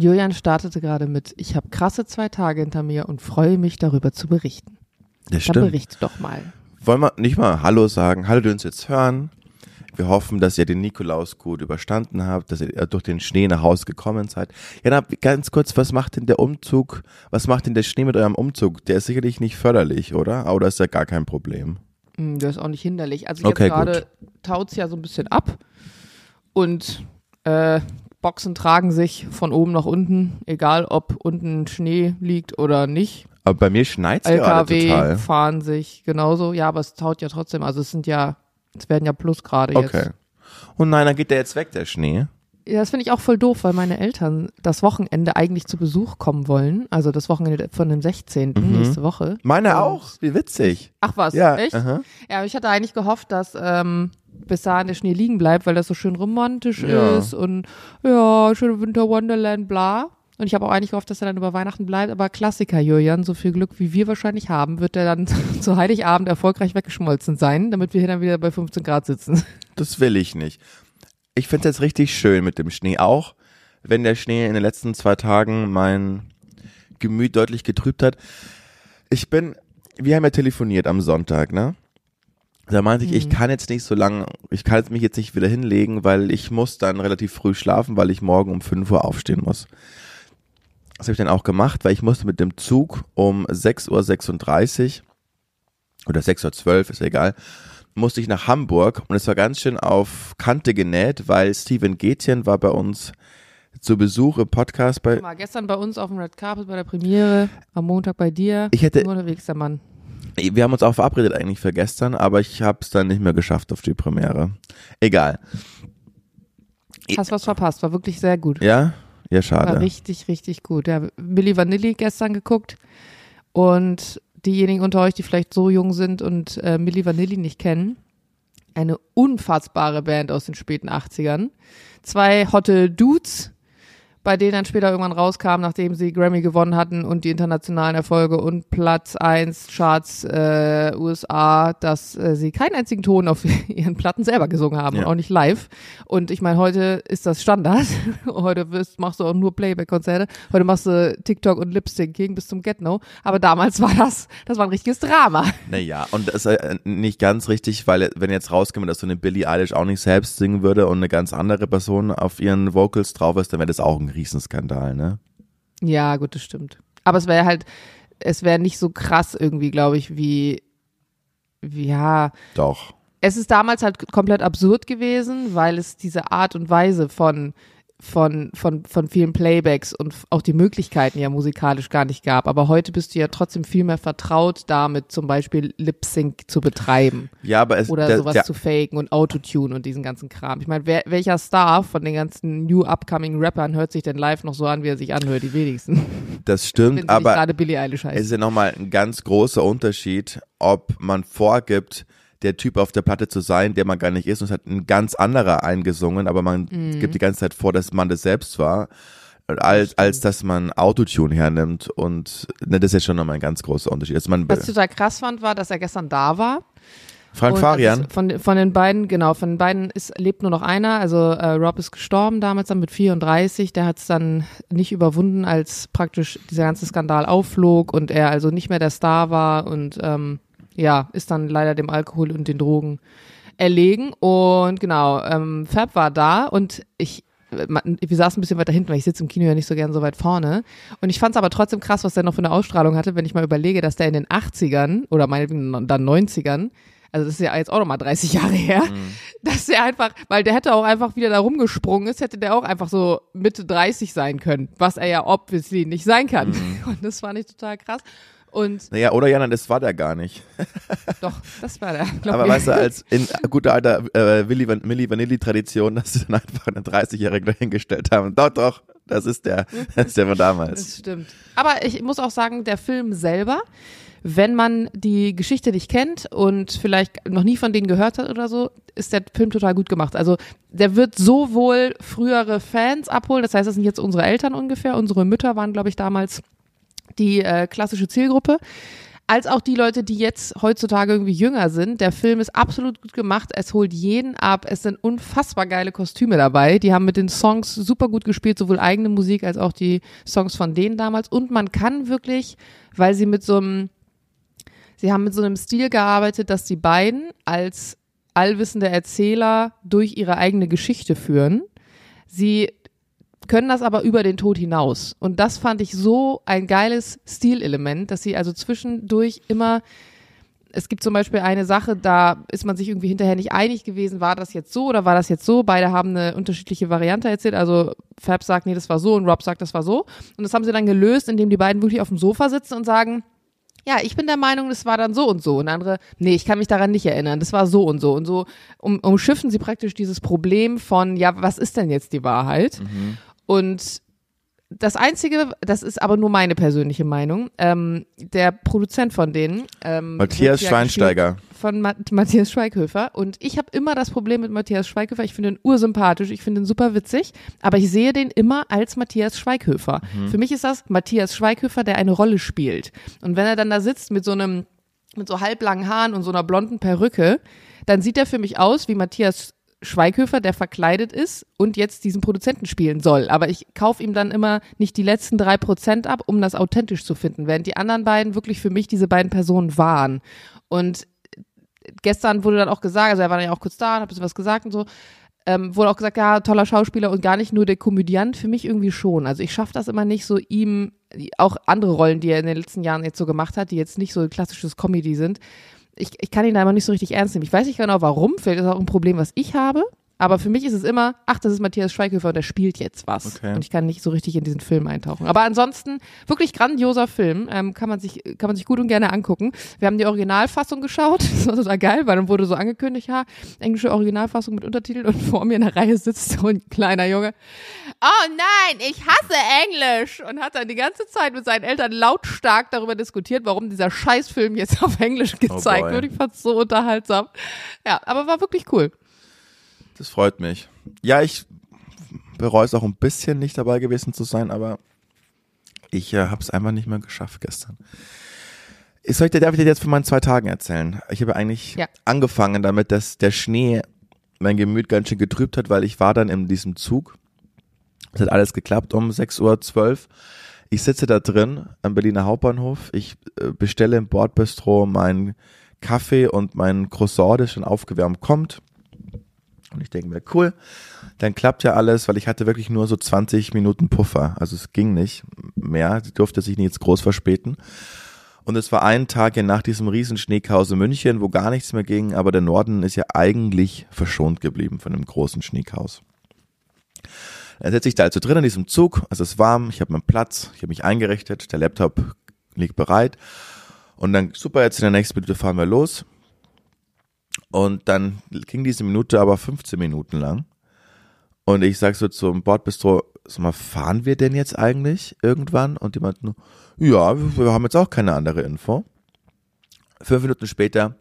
Julian startete gerade mit, ich habe krasse zwei Tage hinter mir und freue mich darüber zu berichten. Das Dann stimmt. berichte doch mal. Wollen wir nicht mal Hallo sagen? Hallo, die uns jetzt hören. Wir hoffen, dass ihr den Nikolaus gut überstanden habt, dass ihr durch den Schnee nach Hause gekommen seid. Ja, na, ganz kurz, was macht denn der Umzug, was macht denn der Schnee mit eurem Umzug? Der ist sicherlich nicht förderlich, oder? Oder ist ja gar kein Problem? Hm, Das ist auch nicht hinderlich. Also Okay, jetzt gerade taut's ja so ein bisschen ab und äh, Boxen tragen sich von oben nach unten, egal ob unten Schnee liegt oder nicht. Aber bei mir schneit's gerade LKW total. fahren sich genauso. Ja, aber es taut ja trotzdem. Also es sind ja, es werden ja Plusgrade Okay. jetzt. Und nein, dann geht der jetzt weg, der Schnee. Ja, das finde ich auch voll doof, weil meine Eltern das Wochenende eigentlich zu Besuch kommen wollen. Also das Wochenende von dem 16. nächste Woche. Meine Und- auch. Wie witzig. Ach was, Ja, echt? aha. Ja, aber ich hatte eigentlich gehofft, dass ähm, bis dahin der Schnee liegen bleibt, weil das so schön romantisch Ja. ist und ja, schöne Winter Wonderland, bla. Und ich habe auch eigentlich gehofft, dass er dann über Weihnachten bleibt. Aber Klassiker, Julian, so viel Glück, wie wir wahrscheinlich haben, wird er dann zu Heiligabend erfolgreich weggeschmolzen sein, damit wir hier dann wieder bei 15 Grad sitzen. Das will ich nicht. Ich finde es jetzt richtig schön mit dem Schnee, auch wenn der Schnee in den letzten zwei Tagen mein Gemüt deutlich getrübt hat. Ich bin, wir haben ja telefoniert am Sonntag, ne? Da meinte ich, ich Mhm. kann jetzt nicht so lange, ich kann jetzt mich jetzt nicht wieder hinlegen, weil ich muss dann relativ früh schlafen, weil ich morgen um 5 Uhr aufstehen muss. Das habe ich dann auch gemacht, weil ich musste mit dem Zug um 6.36 Uhr oder 6.12 Uhr, ist ja egal, musste ich nach Hamburg und es war ganz schön auf Kante genäht, weil Steven Gätjen war bei uns zu Besuch im Podcast bei, Mal gestern bei uns auf dem Red Carpet bei der Premiere, am Montag bei dir. Ich hätte- unterwegs, der Mann. Wir haben uns auch verabredet eigentlich für gestern, aber ich habe es dann nicht mehr geschafft auf die Premiere. Egal. Hast was verpasst, war wirklich sehr gut. Ja? Ja, War schade. richtig, richtig gut. Ja, Milli Vanilli gestern geguckt und diejenigen unter euch, die vielleicht so jung sind und äh, Milli Vanilli nicht kennen, eine unfassbare Band aus den späten 80ern. Zwei hotte Dudes, bei denen dann später irgendwann rauskam, nachdem sie Grammy gewonnen hatten und die internationalen Erfolge und Platz 1 Charts äh, USA, dass äh, sie keinen einzigen Ton auf ihren Platten selber gesungen haben Ja. und auch nicht live. Und ich meine, heute ist das Standard. heute wirst, machst du auch nur Playback-Konzerte. Heute machst du TikTok und Lip-Syncing bis zum Get-No. Aber damals war das, das war ein richtiges Drama. Naja, und das ist äh, nicht ganz richtig, weil wenn jetzt rauskäme, dass so eine Billie Eilish auch nicht selbst singen würde und eine ganz andere Person auf ihren Vocals drauf ist, dann wäre das auch ein Riesenskandal, ne? Ja, gut, das stimmt. Aber es wäre halt, es wäre nicht so krass irgendwie, glaube ich, wie, wie, ja, Doch. es ist damals halt komplett absurd gewesen, weil es diese Art und Weise von von, von, von vielen Playbacks und auch die Möglichkeiten ja musikalisch gar nicht gab. Aber heute bist du ja trotzdem viel mehr vertraut damit, zum Beispiel Lip Sync zu betreiben Ja, aber es oder der, sowas der, zu faken und Autotune und diesen ganzen Kram. Ich meine, wer, welcher Star von den ganzen New Upcoming Rappern hört sich denn live noch so an, wie er sich anhört? Die wenigsten. das stimmt, aber gerade Billie Eilish heißt. es ist ja nochmal ein ganz großer Unterschied, ob man vorgibt, der Typ auf der Platte zu sein, der man gar nicht ist, und es hat ein ganz anderer eingesungen, aber man Mhm. gibt die ganze Zeit vor, dass man das selbst war, als, als dass man Autotune hernimmt und ne, das ist ja schon nochmal ein ganz großer Unterschied. Also man, Was ich total krass fand, war, dass er gestern da war. Frank Und Farian, von, von den beiden, genau, von den beiden ist, lebt nur noch einer. Also äh, Rob ist gestorben damals dann mit 34. Der hat es dann nicht überwunden, als praktisch dieser ganze Skandal aufflog und er also nicht mehr der Star war und ähm, ja, ist dann leider dem Alkohol und den Drogen erlegen. Und genau, ähm, Fab war da und ich wir saßen ein bisschen weiter hinten, weil ich sitze im Kino ja nicht so gern so weit vorne. Und ich fand es aber trotzdem krass, was der noch für eine Ausstrahlung hatte, wenn ich mal überlege, dass der in den 80ern oder meinetwegen dann 90ern, also das ist ja jetzt auch nochmal 30 Jahre her, dass der einfach, weil der hätte auch einfach wieder da rumgesprungen ist, hätte der auch einfach so Mitte 30 sein können, was er ja obviously nicht sein kann. Und das fand ich total krass. Und naja, oder Jana, das war der gar nicht. doch, das war der. Aber mir. weißt du, als in guter alter äh, Willi Van, Milli Vanilli-Tradition, dass sie dann einfach einen 30-Jährigen dahingestellt haben. Doch, doch, das ist der, das ist der von damals. Das stimmt. Aber ich muss auch sagen, der Film selber, wenn man die Geschichte nicht kennt und vielleicht noch nie von denen gehört hat oder so, ist der Film total gut gemacht. Also der wird sowohl frühere Fans abholen, das heißt, das sind jetzt unsere Eltern ungefähr, unsere Mütter waren, glaube ich, damals die äh, klassische Zielgruppe. als auch die Leute, die jetzt heutzutage irgendwie jünger sind. Der Film ist absolut gut gemacht. Es holt jeden ab. Es sind unfassbar geile Kostüme dabei. Die haben mit den Songs super gut gespielt, sowohl eigene Musik als auch die Songs von denen damals. Und man kann wirklich, weil sie mit so einem, sie haben mit so einem Stil gearbeitet, dass die beiden als allwissende Erzähler durch ihre eigene Geschichte führen. Sie können das aber über den Tod hinaus. Und das fand ich so ein geiles Stilelement, dass sie also zwischendurch immer es gibt zum Beispiel eine Sache, da ist man sich irgendwie hinterher nicht einig gewesen, war das jetzt so oder war das jetzt so? Beide haben eine unterschiedliche Variante erzählt. Also Fab sagt, nee, das war so und Rob sagt, das war so. Und das haben sie dann gelöst, indem die beiden wirklich auf dem Sofa sitzen und sagen, ja, ich bin der Meinung, das war dann so und so. Und andere, nee, ich kann mich daran nicht erinnern, das war so und so. Und so um, umschiffen sie praktisch dieses Problem von, ja, was ist denn jetzt die Wahrheit? Mhm. Und das Einzige, das ist aber nur meine persönliche Meinung, ähm, der Produzent von denen. Ähm, Matthias Schweinsteiger. Von Ma Matthias Schweighöfer. Und ich habe immer das Problem mit Matthias Schweighöfer. Ich finde ihn ursympathisch, ich finde ihn super witzig, aber ich sehe den immer als Matthias Schweighöfer. Mhm. Für mich ist das Matthias Schweighöfer, der eine Rolle spielt. Und wenn er dann da sitzt mit so einem, mit so halblangen Haaren und so einer blonden Perücke, dann sieht er für mich aus wie Matthias Schweighöfer, der verkleidet ist und jetzt diesen Produzenten spielen soll. Aber ich kaufe ihm dann immer nicht die letzten drei Prozent ab, um das authentisch zu finden, während die anderen beiden wirklich für mich diese beiden Personen waren. Und gestern wurde dann auch gesagt, also er war dann ja auch kurz da und hat ein bisschen was gesagt und so, ähm, wurde auch gesagt, ja, toller Schauspieler und gar nicht nur der Komödiant, für mich irgendwie schon. Also ich schaffe das immer nicht so ihm, auch andere Rollen, die er in den letzten Jahren jetzt so gemacht hat, die jetzt nicht so klassisches Comedy sind, ich, ich kann ihn da immer nicht so richtig ernst nehmen. Ich weiß nicht genau warum, vielleicht ist auch ein Problem, was ich habe. Aber für mich ist es immer, ach, das ist Matthias Schweighöfer und der spielt jetzt was. Okay. Und ich kann nicht so richtig in diesen Film eintauchen. Aber ansonsten, wirklich grandioser Film. Ähm, kann, man sich, kann man sich gut und gerne angucken. Wir haben die Originalfassung geschaut. Das war total geil, weil dann wurde so angekündigt, ja, englische Originalfassung mit Untertiteln und vor mir in der Reihe sitzt so ein kleiner Junge. Oh nein, ich hasse Englisch! Und hat dann die ganze Zeit mit seinen Eltern lautstark darüber diskutiert, warum dieser Scheißfilm jetzt auf Englisch oh gezeigt oh wird. Ich fand's so unterhaltsam. Ja, aber war wirklich cool. Das freut mich. Ja, ich bereue es auch ein bisschen nicht dabei gewesen zu sein, aber ich äh, habe es einfach nicht mehr geschafft gestern. Ich soll ich dir, darf ich dir jetzt von meinen zwei Tagen erzählen? Ich habe eigentlich ja. angefangen damit, dass der Schnee mein Gemüt ganz schön getrübt hat, weil ich war dann in diesem Zug. Es hat alles geklappt um 6.12 Uhr. Ich sitze da drin am Berliner Hauptbahnhof. Ich äh, bestelle im Bordbistro meinen Kaffee und mein Croissant, das schon aufgewärmt kommt. Und ich denke mir, cool, dann klappt ja alles, weil ich hatte wirklich nur so 20 Minuten Puffer. Also es ging nicht mehr, die durfte sich nicht groß verspäten. Und es war ein Tag ja nach diesem riesen Schneechaos in München, wo gar nichts mehr ging, aber der Norden ist ja eigentlich verschont geblieben von dem großen Schneechaos. Dann sitze ich da also drin in diesem Zug, es ist warm, ich habe meinen Platz, ich habe mich eingerichtet, der Laptop liegt bereit. Und dann, super, jetzt in der nächsten Minute fahren wir los. Und dann ging diese Minute aber 15 Minuten lang. Und ich sag so zum Bordbistro, sag mal, fahren wir denn jetzt eigentlich irgendwann? Und die meinten, ja, wir haben jetzt auch keine andere Info. Fünf Minuten später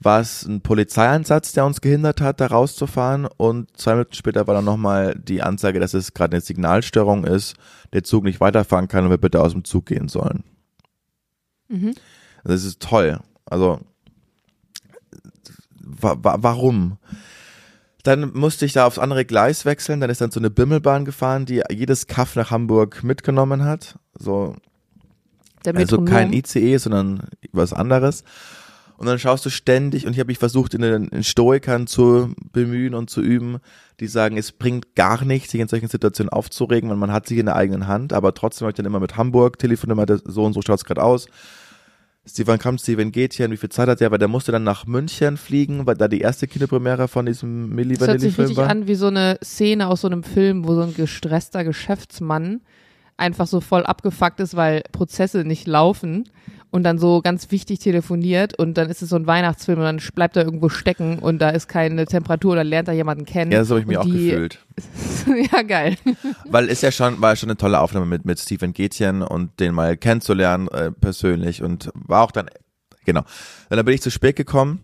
war es ein Polizeieinsatz, der uns gehindert hat, da rauszufahren. Und zwei Minuten später war dann nochmal die Ansage, dass es gerade eine Signalstörung ist, der Zug nicht weiterfahren kann und wir bitte aus dem Zug gehen sollen. Mhm. Das ist toll. Also wa warum? Dann musste ich da aufs andere Gleis wechseln. Dann ist dann so eine Bimmelbahn gefahren, die jedes Kaff nach Hamburg mitgenommen hat. So, also kein ICE, sondern was anderes. Und dann schaust du ständig, und ich habe mich versucht, in den Stoikern zu bemühen und zu üben, die sagen, es bringt gar nichts, sich in solchen Situationen aufzuregen, weil man hat sich in der eigenen Hand, aber trotzdem habe ich dann immer mit Hamburg telefoniert, so und so schaut es gerade aus. Steven kam Steven Gätchen, wie viel Zeit hat er? Weil der musste dann nach München fliegen, weil da die erste Kinopremiere von diesem Milli Vanilli Film war. Das hört sich richtig war. an wie so eine Szene aus so einem Film, wo so ein gestresster Geschäftsmann einfach so voll abgefuckt ist, weil Prozesse nicht laufen und dann so ganz wichtig telefoniert und dann ist es so ein Weihnachtsfilm und dann bleibt er irgendwo stecken und da ist keine Temperatur oder lernt er jemanden kennen. Ja, so habe ich mich auch gefühlt. ja, geil. Weil ist ja schon, war schon eine tolle Aufnahme mit, mit Stephen Gätchen und den mal kennenzulernen äh, persönlich und war auch dann, genau. Dann bin ich zu spät gekommen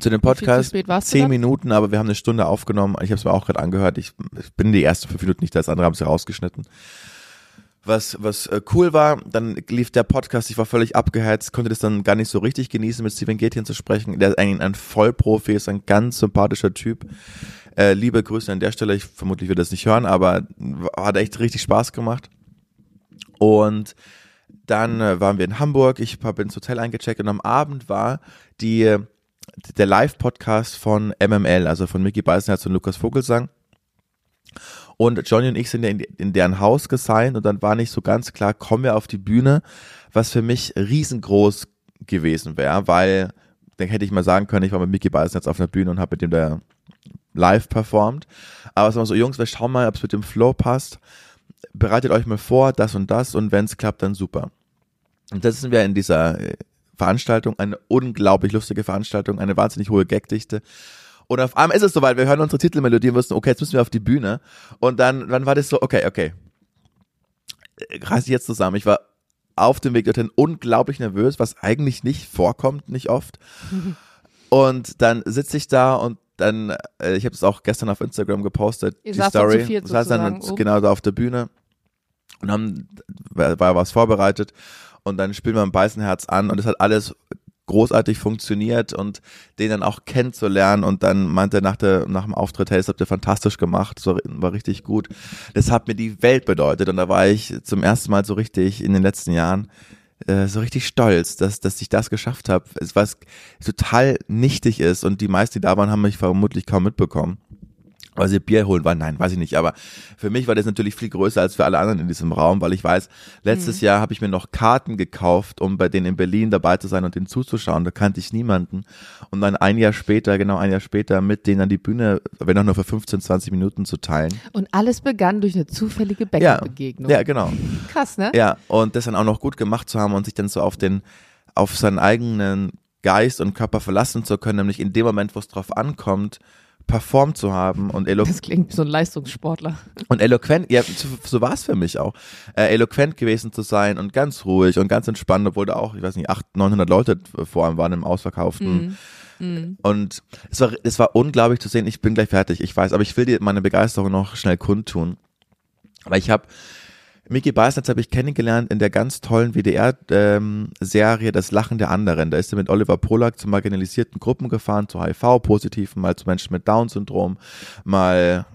zu dem Podcast. Zehn Minuten, aber wir haben eine Stunde aufgenommen. Ich habe es mir auch gerade angehört. Ich, ich bin die ersten fünf Minuten nicht, das andere haben sie rausgeschnitten. Was, was äh, cool war, dann lief der Podcast, ich war völlig abgeheizt, konnte das dann gar nicht so richtig genießen, mit Steven Gätchen zu sprechen. Der ist eigentlich ein Vollprofi, ist ein ganz sympathischer Typ. Äh, liebe Grüße an der Stelle, ich vermutlich wird das nicht hören, aber hat echt richtig Spaß gemacht. Und dann äh, waren wir in Hamburg, ich habe ins Hotel eingecheckt und am Abend war die, der Live-Podcast von MML, also von Mickey Beisenherz und Lukas Vogelsang. Und Johnny und ich sind ja in, in deren Haus gesigned und dann war nicht so ganz klar, kommen wir auf die Bühne, was für mich riesengroß gewesen wäre, weil dann hätte ich mal sagen können, ich war mit Mickey Beisenherz auf einer Bühne und habe mit dem da live performt. Aber es war so, Jungs, wir schauen mal, ob es mit dem Flow passt. Bereitet euch mal vor, das und das und wenn es klappt, dann super. Und das sind wir in dieser äh, Veranstaltung, eine unglaublich lustige Veranstaltung, eine wahnsinnig hohe Gagdichte. Und auf einmal ist es soweit, wir hören unsere Titelmelodie und wussten, okay, jetzt müssen wir auf die Bühne. Und dann, dann war das so, okay, okay. Reiß ich jetzt zusammen. Ich war auf dem Weg dorthin unglaublich nervös, was eigentlich nicht vorkommt, nicht oft. Und dann sitze ich da und dann, äh, ich habe es auch gestern auf Instagram gepostet, Ihr die Story. zu viert saßen dann sozusagen genau da auf der Bühne und haben, war, war was vorbereitet und dann spielen wir ein Beißenherz an und es hat alles großartig funktioniert und den dann auch kennenzulernen und dann meinte er nach, der, nach dem Auftritt, hey, das habt ihr fantastisch gemacht, war, war richtig gut. Das hat mir die Welt bedeutet und da war ich zum ersten Mal so richtig in den letzten Jahren äh, so richtig stolz, dass, dass ich das geschafft habe, was total nichtig ist und die meisten, die da waren, haben mich vermutlich kaum mitbekommen weil sie Bier holen waren. Nein, weiß ich nicht. Aber für mich war das natürlich viel größer als für alle anderen in diesem Raum, weil ich weiß, letztes mhm. Jahr habe ich mir noch Karten gekauft, um bei denen in Berlin dabei zu sein und denen zuzuschauen. Da kannte ich niemanden. Und dann ein Jahr später, genau ein Jahr später, mit denen an die Bühne, wenn auch nur für 15, 20 Minuten zu teilen. Und alles begann durch eine zufällige Bäckerbegegnung. Ja, ja, genau. Krass, ne? Ja, und das dann auch noch gut gemacht zu haben und sich dann so auf den, auf seinen eigenen Geist und Körper verlassen zu können, nämlich in dem Moment, wo es drauf ankommt, performt zu haben und eloquent. Das klingt wie so ein Leistungssportler. Und eloquent, ja, so, so war es für mich auch. Äh, eloquent gewesen zu sein und ganz ruhig und ganz entspannt, obwohl da auch, ich weiß nicht, 800, 900 Leute vor allem waren im Ausverkauften. Mm. Mm. Und es war, es war unglaublich zu sehen. Ich bin gleich fertig, ich weiß, aber ich will dir meine Begeisterung noch schnell kundtun. Weil ich habe Mickey Beisnitz habe ich kennengelernt in der ganz tollen WDR-Serie ähm, Das Lachen der anderen. Da ist er mit Oliver Polak zu marginalisierten Gruppen gefahren, zu HIV-Positiven, mal zu Menschen mit Down-Syndrom, mal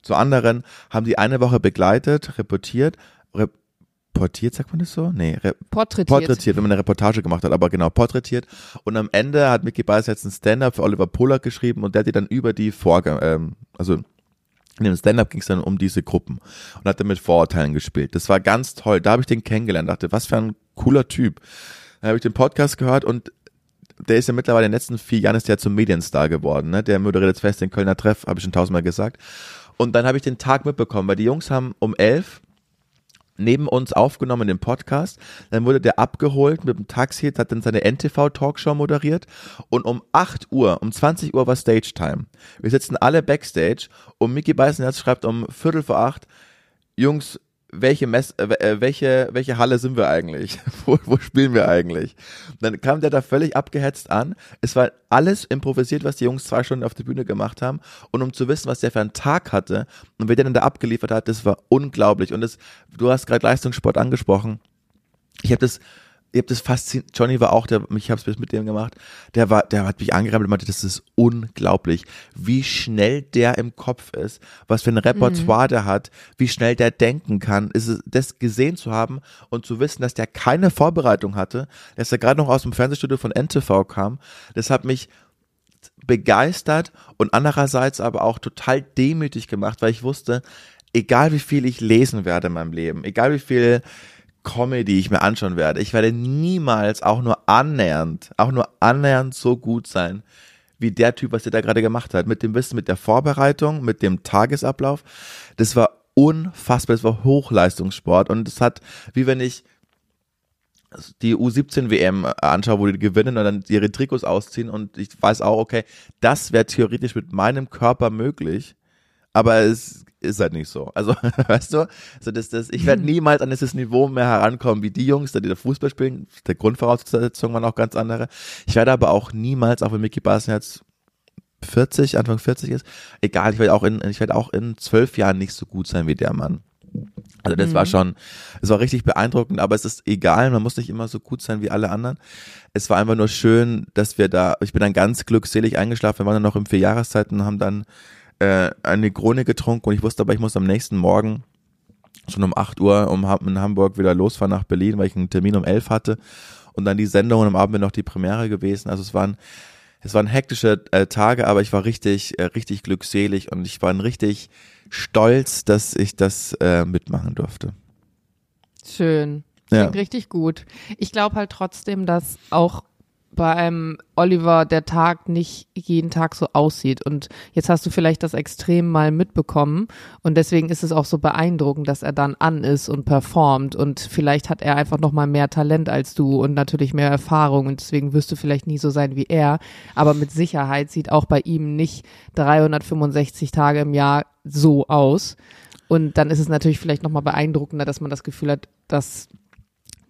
zu anderen, haben die eine Woche begleitet, reportiert, reportiert, sagt man das so? Nee, porträtiert. porträtiert, wenn man eine Reportage gemacht hat, aber genau, porträtiert. Und am Ende hat Mickey jetzt ein Stand-up für Oliver Polak geschrieben und der hat die dann über die Vorge ähm, also in dem Stand-up ging es dann um diese Gruppen und hat dann mit Vorurteilen gespielt. Das war ganz toll. Da habe ich den kennengelernt, dachte, was für ein cooler Typ. Dann habe ich den Podcast gehört und der ist ja mittlerweile in den letzten vier Jahren ist der zum Medienstar geworden. Ne? Der moderiert jetzt fest den Kölner Treff, habe ich schon tausendmal gesagt. Und dann habe ich den Tag mitbekommen, weil die Jungs haben um elf neben uns aufgenommen den Podcast. Dann wurde der abgeholt mit dem Taxi, hat dann seine NTV-Talkshow moderiert. Und um 8 Uhr, um 20 Uhr war Stage Time. Wir sitzen alle Backstage und Mickey Beisenherz schreibt um Viertel vor acht, Jungs, welche, Mess, äh, äh, welche, welche Halle sind wir eigentlich? wo, wo spielen wir eigentlich? Und dann kam der da völlig abgehetzt an. Es war alles improvisiert, was die Jungs zwei Stunden auf der Bühne gemacht haben. Und um zu wissen, was der für einen Tag hatte und wer der dann da abgeliefert hat, das war unglaublich. Und das, du hast gerade Leistungssport angesprochen. Ich habe das ihr habt das fasziniert. Johnny war auch, der, ich habe es mit dem gemacht. Der war, der hat mich angerammt und meinte, das ist unglaublich, wie schnell der im Kopf ist, was für ein Repertoire mhm. der hat, wie schnell der denken kann. Ist es, das gesehen zu haben und zu wissen, dass der keine Vorbereitung hatte, dass er gerade noch aus dem Fernsehstudio von NTV kam, das hat mich begeistert und andererseits aber auch total demütig gemacht, weil ich wusste, egal wie viel ich lesen werde in meinem Leben, egal wie viel Comedy ich mir anschauen werde. Ich werde niemals auch nur annähernd, auch nur annähernd so gut sein, wie der Typ, was er da gerade gemacht hat. Mit dem Wissen, mit der Vorbereitung, mit dem Tagesablauf. Das war unfassbar, das war Hochleistungssport und es hat, wie wenn ich die U17 WM anschaue, wo die gewinnen und dann ihre Trikots ausziehen und ich weiß auch, okay, das wäre theoretisch mit meinem Körper möglich, aber es ist halt nicht so. Also, weißt du, also das, das, ich werde niemals an dieses Niveau mehr herankommen wie die Jungs, die da Fußball spielen. Der Grundvoraussetzung waren auch ganz andere. Ich werde aber auch niemals, auch wenn Mickey Barson jetzt 40, Anfang 40 ist, egal, ich werde auch in, ich werde auch in zwölf Jahren nicht so gut sein wie der Mann. Also das mhm. war schon, es war richtig beeindruckend, aber es ist egal, man muss nicht immer so gut sein wie alle anderen. Es war einfach nur schön, dass wir da, ich bin dann ganz glückselig eingeschlafen, wir waren dann noch im Vierjahreszeiten und haben dann äh, eine Krone getrunken und ich wusste aber, ich muss am nächsten Morgen schon um 8 Uhr um in Hamburg wieder losfahren nach Berlin, weil ich einen Termin um 11 hatte und dann die Sendung und am Abend noch die Premiere gewesen. Also es waren es waren hektische äh, Tage, aber ich war richtig, äh, richtig glückselig und ich war richtig stolz, dass ich das äh, mitmachen durfte. Schön. Klingt ja. richtig gut. Ich glaube halt trotzdem, dass auch beim Oliver der Tag nicht jeden Tag so aussieht. Und jetzt hast du vielleicht das Extrem mal mitbekommen. Und deswegen ist es auch so beeindruckend, dass er dann an ist und performt. Und vielleicht hat er einfach noch mal mehr Talent als du und natürlich mehr Erfahrung. Und deswegen wirst du vielleicht nie so sein wie er. Aber mit Sicherheit sieht auch bei ihm nicht 365 Tage im Jahr so aus. Und dann ist es natürlich vielleicht noch mal beeindruckender, dass man das Gefühl hat, dass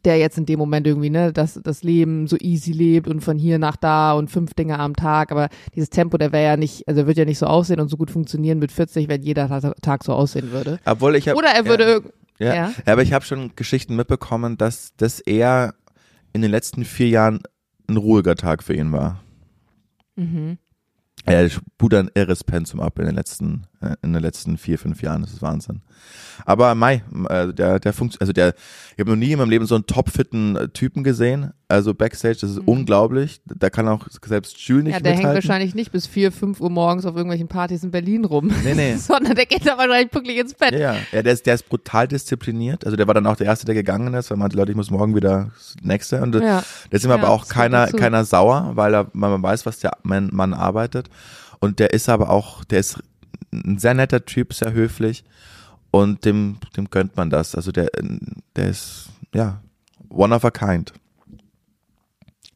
der jetzt in dem Moment irgendwie, ne, das, das Leben so easy lebt und von hier nach da und fünf Dinge am Tag, aber dieses Tempo, der wäre ja nicht, also wird ja nicht so aussehen und so gut funktionieren mit 40, wenn jeder Tag so aussehen würde. Obwohl ich hab, Oder er würde, ja, ja. ja. aber ich habe schon Geschichten mitbekommen, dass das eher in den letzten vier Jahren ein ruhiger Tag für ihn war. Mhm. Er sput ein irres Pensum ab in den letzten, in den letzten vier, fünf Jahren. Das ist Wahnsinn. Aber Mai, äh, der, der funktioniert, also der, ich habe noch nie in meinem Leben so einen topfitten äh, Typen gesehen. Also Backstage, das ist mhm. unglaublich. Da kann auch selbst Jules nicht Ja, der mithalten. hängt wahrscheinlich nicht bis vier, fünf Uhr morgens auf irgendwelchen Partys in Berlin rum. Nee, nee. Sondern der geht da wahrscheinlich pünktlich ins Bett. Ja, ja. der, ist, der ist brutal diszipliniert. Also der war dann auch der Erste, der gegangen ist, weil man Leute, ich muss morgen wieder das Nächste. Und ja. da ist immer ja, aber auch keiner, keiner sauer, weil er, man weiß, was der Mann arbeitet. Und der ist aber auch, der ist ein sehr netter Typ, sehr höflich. Und dem, dem gönnt man das. Also der, der ist, ja, one of a kind.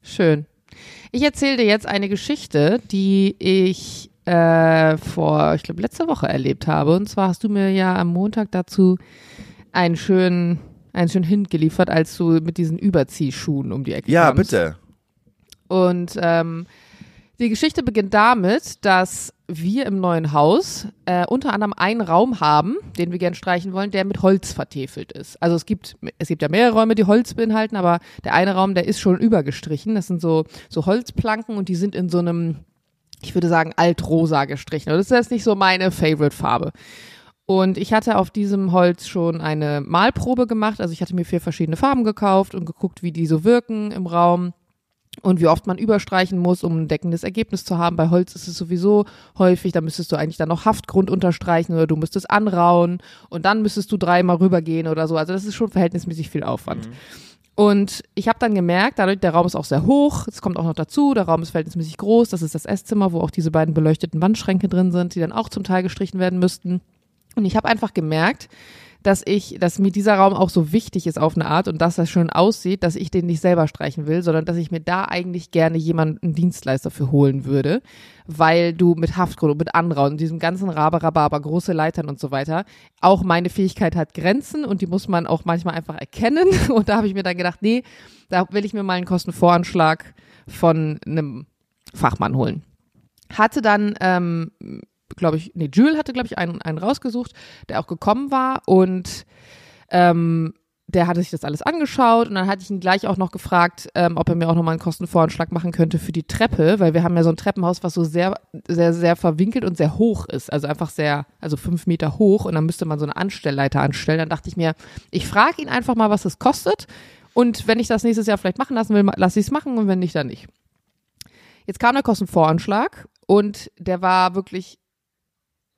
Schön. Ich erzähle dir jetzt eine Geschichte, die ich äh, vor, ich glaube, letzte Woche erlebt habe. Und zwar hast du mir ja am Montag dazu einen schönen, einen schönen Hint geliefert, als du mit diesen Überziehschuhen um die Ecke ja, kamst. Ja, bitte. Und ähm, die Geschichte beginnt damit, dass wir im neuen Haus äh, unter anderem einen Raum haben, den wir gern streichen wollen, der mit Holz vertefelt ist. Also es gibt es gibt ja mehrere Räume, die Holz beinhalten, aber der eine Raum, der ist schon übergestrichen. Das sind so so Holzplanken und die sind in so einem ich würde sagen altrosa gestrichen. Das ist jetzt nicht so meine Favorite Farbe. Und ich hatte auf diesem Holz schon eine Malprobe gemacht. Also ich hatte mir vier verschiedene Farben gekauft und geguckt, wie die so wirken im Raum und wie oft man überstreichen muss, um ein deckendes Ergebnis zu haben. Bei Holz ist es sowieso häufig, da müsstest du eigentlich dann noch Haftgrund unterstreichen oder du müsstest anrauen und dann müsstest du dreimal rübergehen oder so. Also das ist schon verhältnismäßig viel Aufwand. Mhm. Und ich habe dann gemerkt, dadurch, der Raum ist auch sehr hoch, es kommt auch noch dazu, der Raum ist verhältnismäßig groß, das ist das Esszimmer, wo auch diese beiden beleuchteten Wandschränke drin sind, die dann auch zum Teil gestrichen werden müssten. Und ich habe einfach gemerkt, dass ich, dass mir dieser Raum auch so wichtig ist auf eine Art und dass das schön aussieht, dass ich den nicht selber streichen will, sondern dass ich mir da eigentlich gerne jemanden Dienstleister für holen würde, weil du mit Haftgrund und mit Anrauen und diesem ganzen Rabarababer, große Leitern und so weiter, auch meine Fähigkeit hat Grenzen und die muss man auch manchmal einfach erkennen und da habe ich mir dann gedacht, nee, da will ich mir mal einen Kostenvoranschlag von einem Fachmann holen. Hatte dann ähm, glaube ich, nee, Jules hatte, glaube ich, einen, einen rausgesucht, der auch gekommen war und ähm, der hatte sich das alles angeschaut und dann hatte ich ihn gleich auch noch gefragt, ähm, ob er mir auch nochmal einen Kostenvoranschlag machen könnte für die Treppe, weil wir haben ja so ein Treppenhaus, was so sehr, sehr, sehr verwinkelt und sehr hoch ist. Also einfach sehr, also fünf Meter hoch und dann müsste man so eine Anstellleiter anstellen. Dann dachte ich mir, ich frage ihn einfach mal, was es kostet und wenn ich das nächstes Jahr vielleicht machen lassen will, lasse ich es machen und wenn nicht, dann nicht. Jetzt kam der Kostenvoranschlag und der war wirklich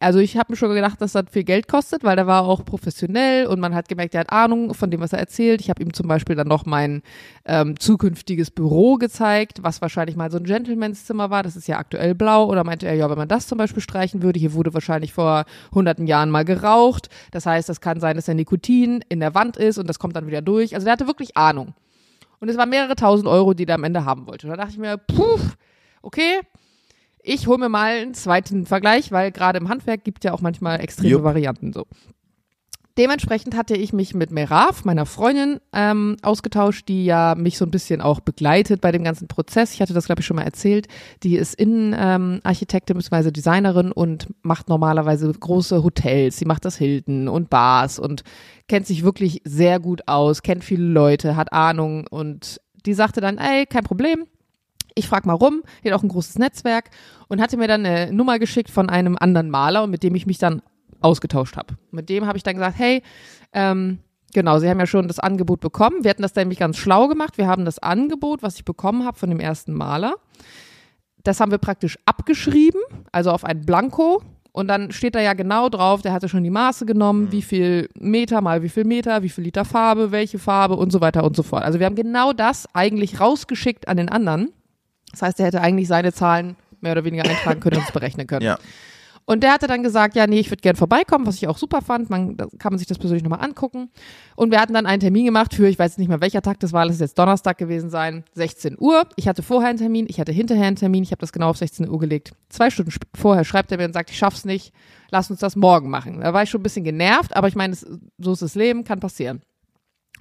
also ich habe mir schon gedacht, dass das viel Geld kostet, weil der war auch professionell und man hat gemerkt, er hat Ahnung von dem, was er erzählt. Ich habe ihm zum Beispiel dann noch mein ähm, zukünftiges Büro gezeigt, was wahrscheinlich mal so ein Gentleman's-Zimmer war. Das ist ja aktuell blau. Oder meinte er, ja, wenn man das zum Beispiel streichen würde, hier wurde wahrscheinlich vor hunderten Jahren mal geraucht. Das heißt, das kann sein, dass der Nikotin in der Wand ist und das kommt dann wieder durch. Also der hatte wirklich Ahnung. Und es waren mehrere tausend Euro, die der am Ende haben wollte. Und da dachte ich mir, puh, okay, ich hole mir mal einen zweiten Vergleich, weil gerade im Handwerk gibt ja auch manchmal extreme Jupp. Varianten so. Dementsprechend hatte ich mich mit Meraf, meiner Freundin, ähm, ausgetauscht, die ja mich so ein bisschen auch begleitet bei dem ganzen Prozess. Ich hatte das, glaube ich, schon mal erzählt. Die ist Innenarchitektin ähm, bzw. Designerin und macht normalerweise große Hotels. Sie macht das Hilton und Bars und kennt sich wirklich sehr gut aus, kennt viele Leute, hat Ahnung und die sagte dann, ey, kein Problem, ich frag mal rum, die hat auch ein großes Netzwerk und hatte mir dann eine Nummer geschickt von einem anderen Maler und mit dem ich mich dann ausgetauscht habe. Mit dem habe ich dann gesagt, hey, ähm, genau, Sie haben ja schon das Angebot bekommen. Wir hatten das nämlich ganz schlau gemacht. Wir haben das Angebot, was ich bekommen habe von dem ersten Maler, das haben wir praktisch abgeschrieben, also auf ein Blanko. Und dann steht da ja genau drauf, der hatte schon die Maße genommen, mhm. wie viel Meter mal wie viel Meter, wie viel Liter Farbe, welche Farbe und so weiter und so fort. Also wir haben genau das eigentlich rausgeschickt an den anderen. Das heißt, er hätte eigentlich seine Zahlen mehr oder weniger eintragen können und es berechnen können. Ja. Und der hatte dann gesagt, ja, nee, ich würde gern vorbeikommen, was ich auch super fand. Man da kann man sich das persönlich nochmal angucken. Und wir hatten dann einen Termin gemacht für, ich weiß nicht mehr welcher Tag das war, das ist jetzt Donnerstag gewesen sein, 16 Uhr. Ich hatte vorher einen Termin, ich hatte hinterher einen Termin, ich habe das genau auf 16 Uhr gelegt. Zwei Stunden vorher schreibt er mir und sagt, ich schaff's nicht, lass uns das morgen machen. Da war ich schon ein bisschen genervt, aber ich meine, so ist das Leben, kann passieren.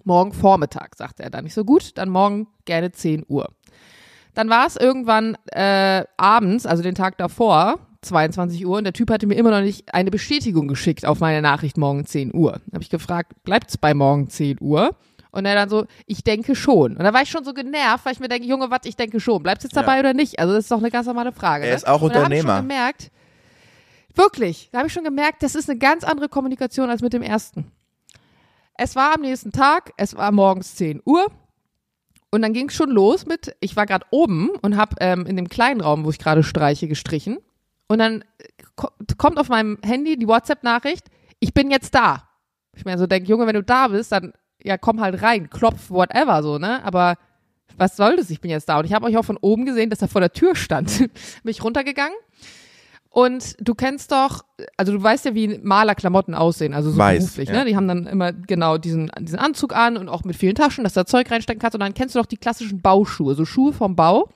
Morgen Vormittag, sagte er dann. Nicht so gut, dann morgen gerne 10 Uhr. Dann war es irgendwann äh, abends, also den Tag davor, 22 Uhr, und der Typ hatte mir immer noch nicht eine Bestätigung geschickt auf meine Nachricht morgen 10 Uhr. Dann habe ich gefragt, bleibt's bei morgen 10 Uhr? Und er dann so, ich denke schon. Und da war ich schon so genervt, weil ich mir denke, Junge, was, ich denke schon. Bleibst du jetzt dabei ja. oder nicht? Also das ist doch eine ganz normale Frage. Er ne? ist auch und Unternehmer. Da habe ich schon gemerkt, wirklich, da habe ich schon gemerkt, das ist eine ganz andere Kommunikation als mit dem ersten. Es war am nächsten Tag, es war morgens 10 Uhr. Und dann ging es schon los mit, ich war gerade oben und habe ähm, in dem kleinen Raum, wo ich gerade streiche, gestrichen. Und dann kommt auf meinem Handy die WhatsApp-Nachricht, ich bin jetzt da. Ich mir so denke, Junge, wenn du da bist, dann ja komm halt rein, klopf, whatever so, ne? Aber was soll das? Ich bin jetzt da. Und ich habe euch auch von oben gesehen, dass er vor der Tür stand. bin ich runtergegangen und du kennst doch, also du weißt ja, wie Malerklamotten aussehen, also so Weiß, beruflich, ne? ja. ne? Die haben dann immer genau diesen, diesen Anzug an und auch mit vielen Taschen, dass da Zeug reinstecken kannst. Und dann kennst du doch die klassischen Bauschuhe, so Schuhe vom Bau.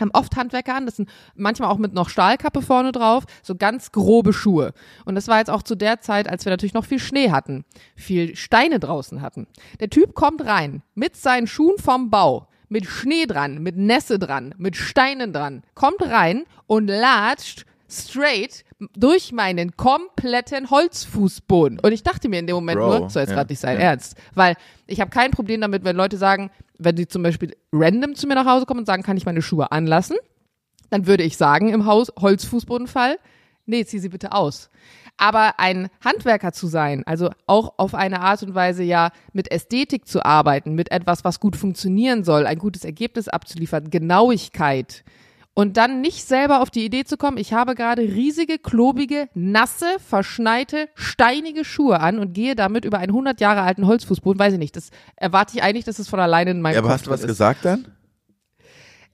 Haben oft Handwerker an, das sind manchmal auch mit noch Stahlkappe vorne drauf, so ganz grobe Schuhe. Und das war jetzt auch zu der Zeit, als wir natürlich noch viel Schnee hatten, viel Steine draußen hatten. Der Typ kommt rein mit seinen Schuhen vom Bau, mit Schnee dran, mit Nässe dran, mit Steinen dran, kommt rein und latscht straight durch meinen kompletten Holzfußboden. Und ich dachte mir in dem Moment Bro, nur, so jetzt ja, gerade nicht sein ja. Ernst. Weil ich habe kein Problem damit, wenn Leute sagen, wenn die zum Beispiel random zu mir nach Hause kommen und sagen, kann ich meine Schuhe anlassen? Dann würde ich sagen im Haus Holzfußbodenfall, nee, zieh sie bitte aus. Aber ein Handwerker zu sein, also auch auf eine Art und Weise ja mit Ästhetik zu arbeiten, mit etwas, was gut funktionieren soll, ein gutes Ergebnis abzuliefern, Genauigkeit, und dann nicht selber auf die Idee zu kommen, ich habe gerade riesige, klobige, nasse, verschneite, steinige Schuhe an und gehe damit über einen 100 Jahre alten Holzfußboden, weiß ich nicht, das erwarte ich eigentlich, dass es von alleine in meinem Ja, aber Kopf hast du was ist. gesagt dann?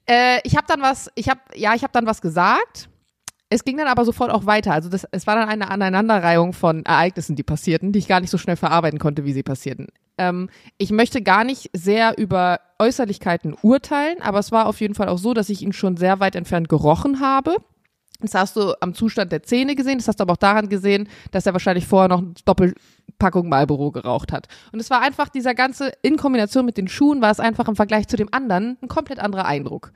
Äh, ich habe dann was, ich habe, ja, ich habe dann was gesagt. Es ging dann aber sofort auch weiter. Also das, es war dann eine Aneinanderreihung von Ereignissen, die passierten, die ich gar nicht so schnell verarbeiten konnte, wie sie passierten. Ähm, ich möchte gar nicht sehr über Äußerlichkeiten urteilen, aber es war auf jeden Fall auch so, dass ich ihn schon sehr weit entfernt gerochen habe. Das hast du am Zustand der Zähne gesehen, das hast du aber auch daran gesehen, dass er wahrscheinlich vorher noch eine Doppelpackung Marlboro geraucht hat. Und es war einfach dieser ganze, in Kombination mit den Schuhen, war es einfach im Vergleich zu dem anderen ein komplett anderer Eindruck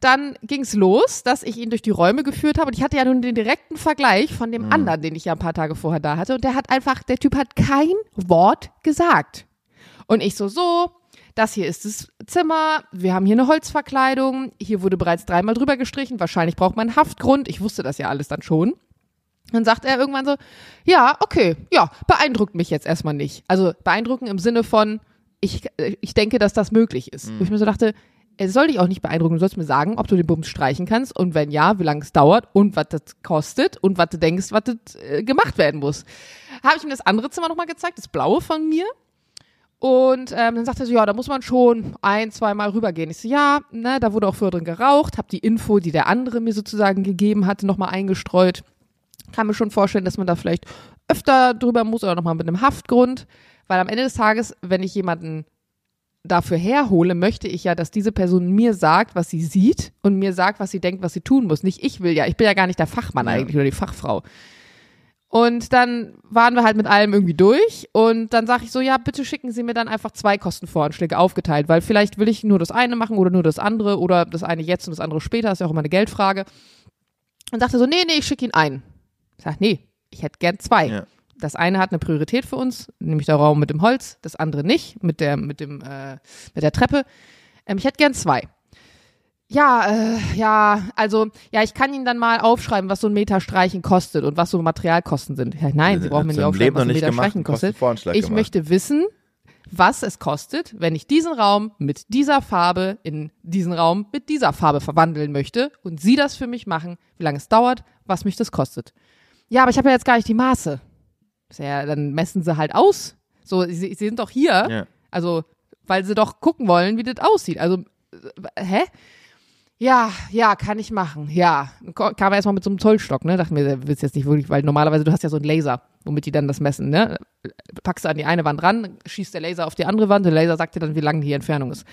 dann ging es los, dass ich ihn durch die Räume geführt habe. Und ich hatte ja nun den direkten Vergleich von dem mhm. anderen, den ich ja ein paar Tage vorher da hatte. Und der hat einfach, der Typ hat kein Wort gesagt. Und ich so, so, das hier ist das Zimmer, wir haben hier eine Holzverkleidung, hier wurde bereits dreimal drüber gestrichen, wahrscheinlich braucht man einen Haftgrund. Ich wusste das ja alles dann schon. Dann sagt er irgendwann so, ja, okay, ja, beeindruckt mich jetzt erstmal nicht. Also beeindrucken im Sinne von, ich, ich denke, dass das möglich ist. Mhm. Wo ich mir so dachte, es soll dich auch nicht beeindrucken. Du sollst mir sagen, ob du den Bums streichen kannst und wenn ja, wie lange es dauert und was das kostet und was du denkst, was äh, gemacht werden muss. Habe ich ihm das andere Zimmer nochmal gezeigt, das blaue von mir. Und ähm, dann sagt er so, ja, da muss man schon ein, zweimal rübergehen. Ich so, ja, ne, da wurde auch früher drin geraucht, habe die Info, die der andere mir sozusagen gegeben hatte, nochmal eingestreut. Kann mir schon vorstellen, dass man da vielleicht öfter drüber muss oder nochmal mit einem Haftgrund. Weil am Ende des Tages, wenn ich jemanden dafür herhole, möchte ich ja, dass diese Person mir sagt, was sie sieht und mir sagt, was sie denkt, was sie tun muss. Nicht ich will ja, ich bin ja gar nicht der Fachmann ja. eigentlich oder die Fachfrau. Und dann waren wir halt mit allem irgendwie durch und dann sage ich so, ja, bitte schicken Sie mir dann einfach zwei Kostenvoranschläge aufgeteilt, weil vielleicht will ich nur das eine machen oder nur das andere oder das eine jetzt und das andere später, ist ja auch immer eine Geldfrage. Und sagte so, nee, nee, ich schicke ihn ein. Ich sag, nee, ich hätte gern zwei. Ja. Das eine hat eine Priorität für uns, nämlich der Raum mit dem Holz, das andere nicht, mit der, mit dem, äh, mit der Treppe. Ähm, ich hätte gern zwei. Ja, äh, ja, also, ja, ich kann Ihnen dann mal aufschreiben, was so ein Meter Streichen kostet und was so Materialkosten sind. Ja, nein, Sie brauchen mir nicht aufschreiben, was noch ein Meter gemacht, Streichen kostet. Ich gemacht. möchte wissen, was es kostet, wenn ich diesen Raum mit dieser Farbe in diesen Raum mit dieser Farbe verwandeln möchte und Sie das für mich machen, wie lange es dauert, was mich das kostet. Ja, aber ich habe ja jetzt gar nicht die Maße. Ja, dann messen Sie halt aus. So, Sie, Sie sind doch hier, Ja. also, weil Sie doch gucken wollen, wie das aussieht. Also, äh, hä? Ja, ja, kann ich machen. Ja, kam erstmal mit so einem Zollstock, ne? Dachte mir, der willst jetzt nicht wirklich, weil normalerweise du hast ja so einen Laser, womit die dann das messen, ne? Packst du an die eine Wand ran, schießt der Laser auf die andere Wand, der Laser sagt dir dann, wie lang die Entfernung ist.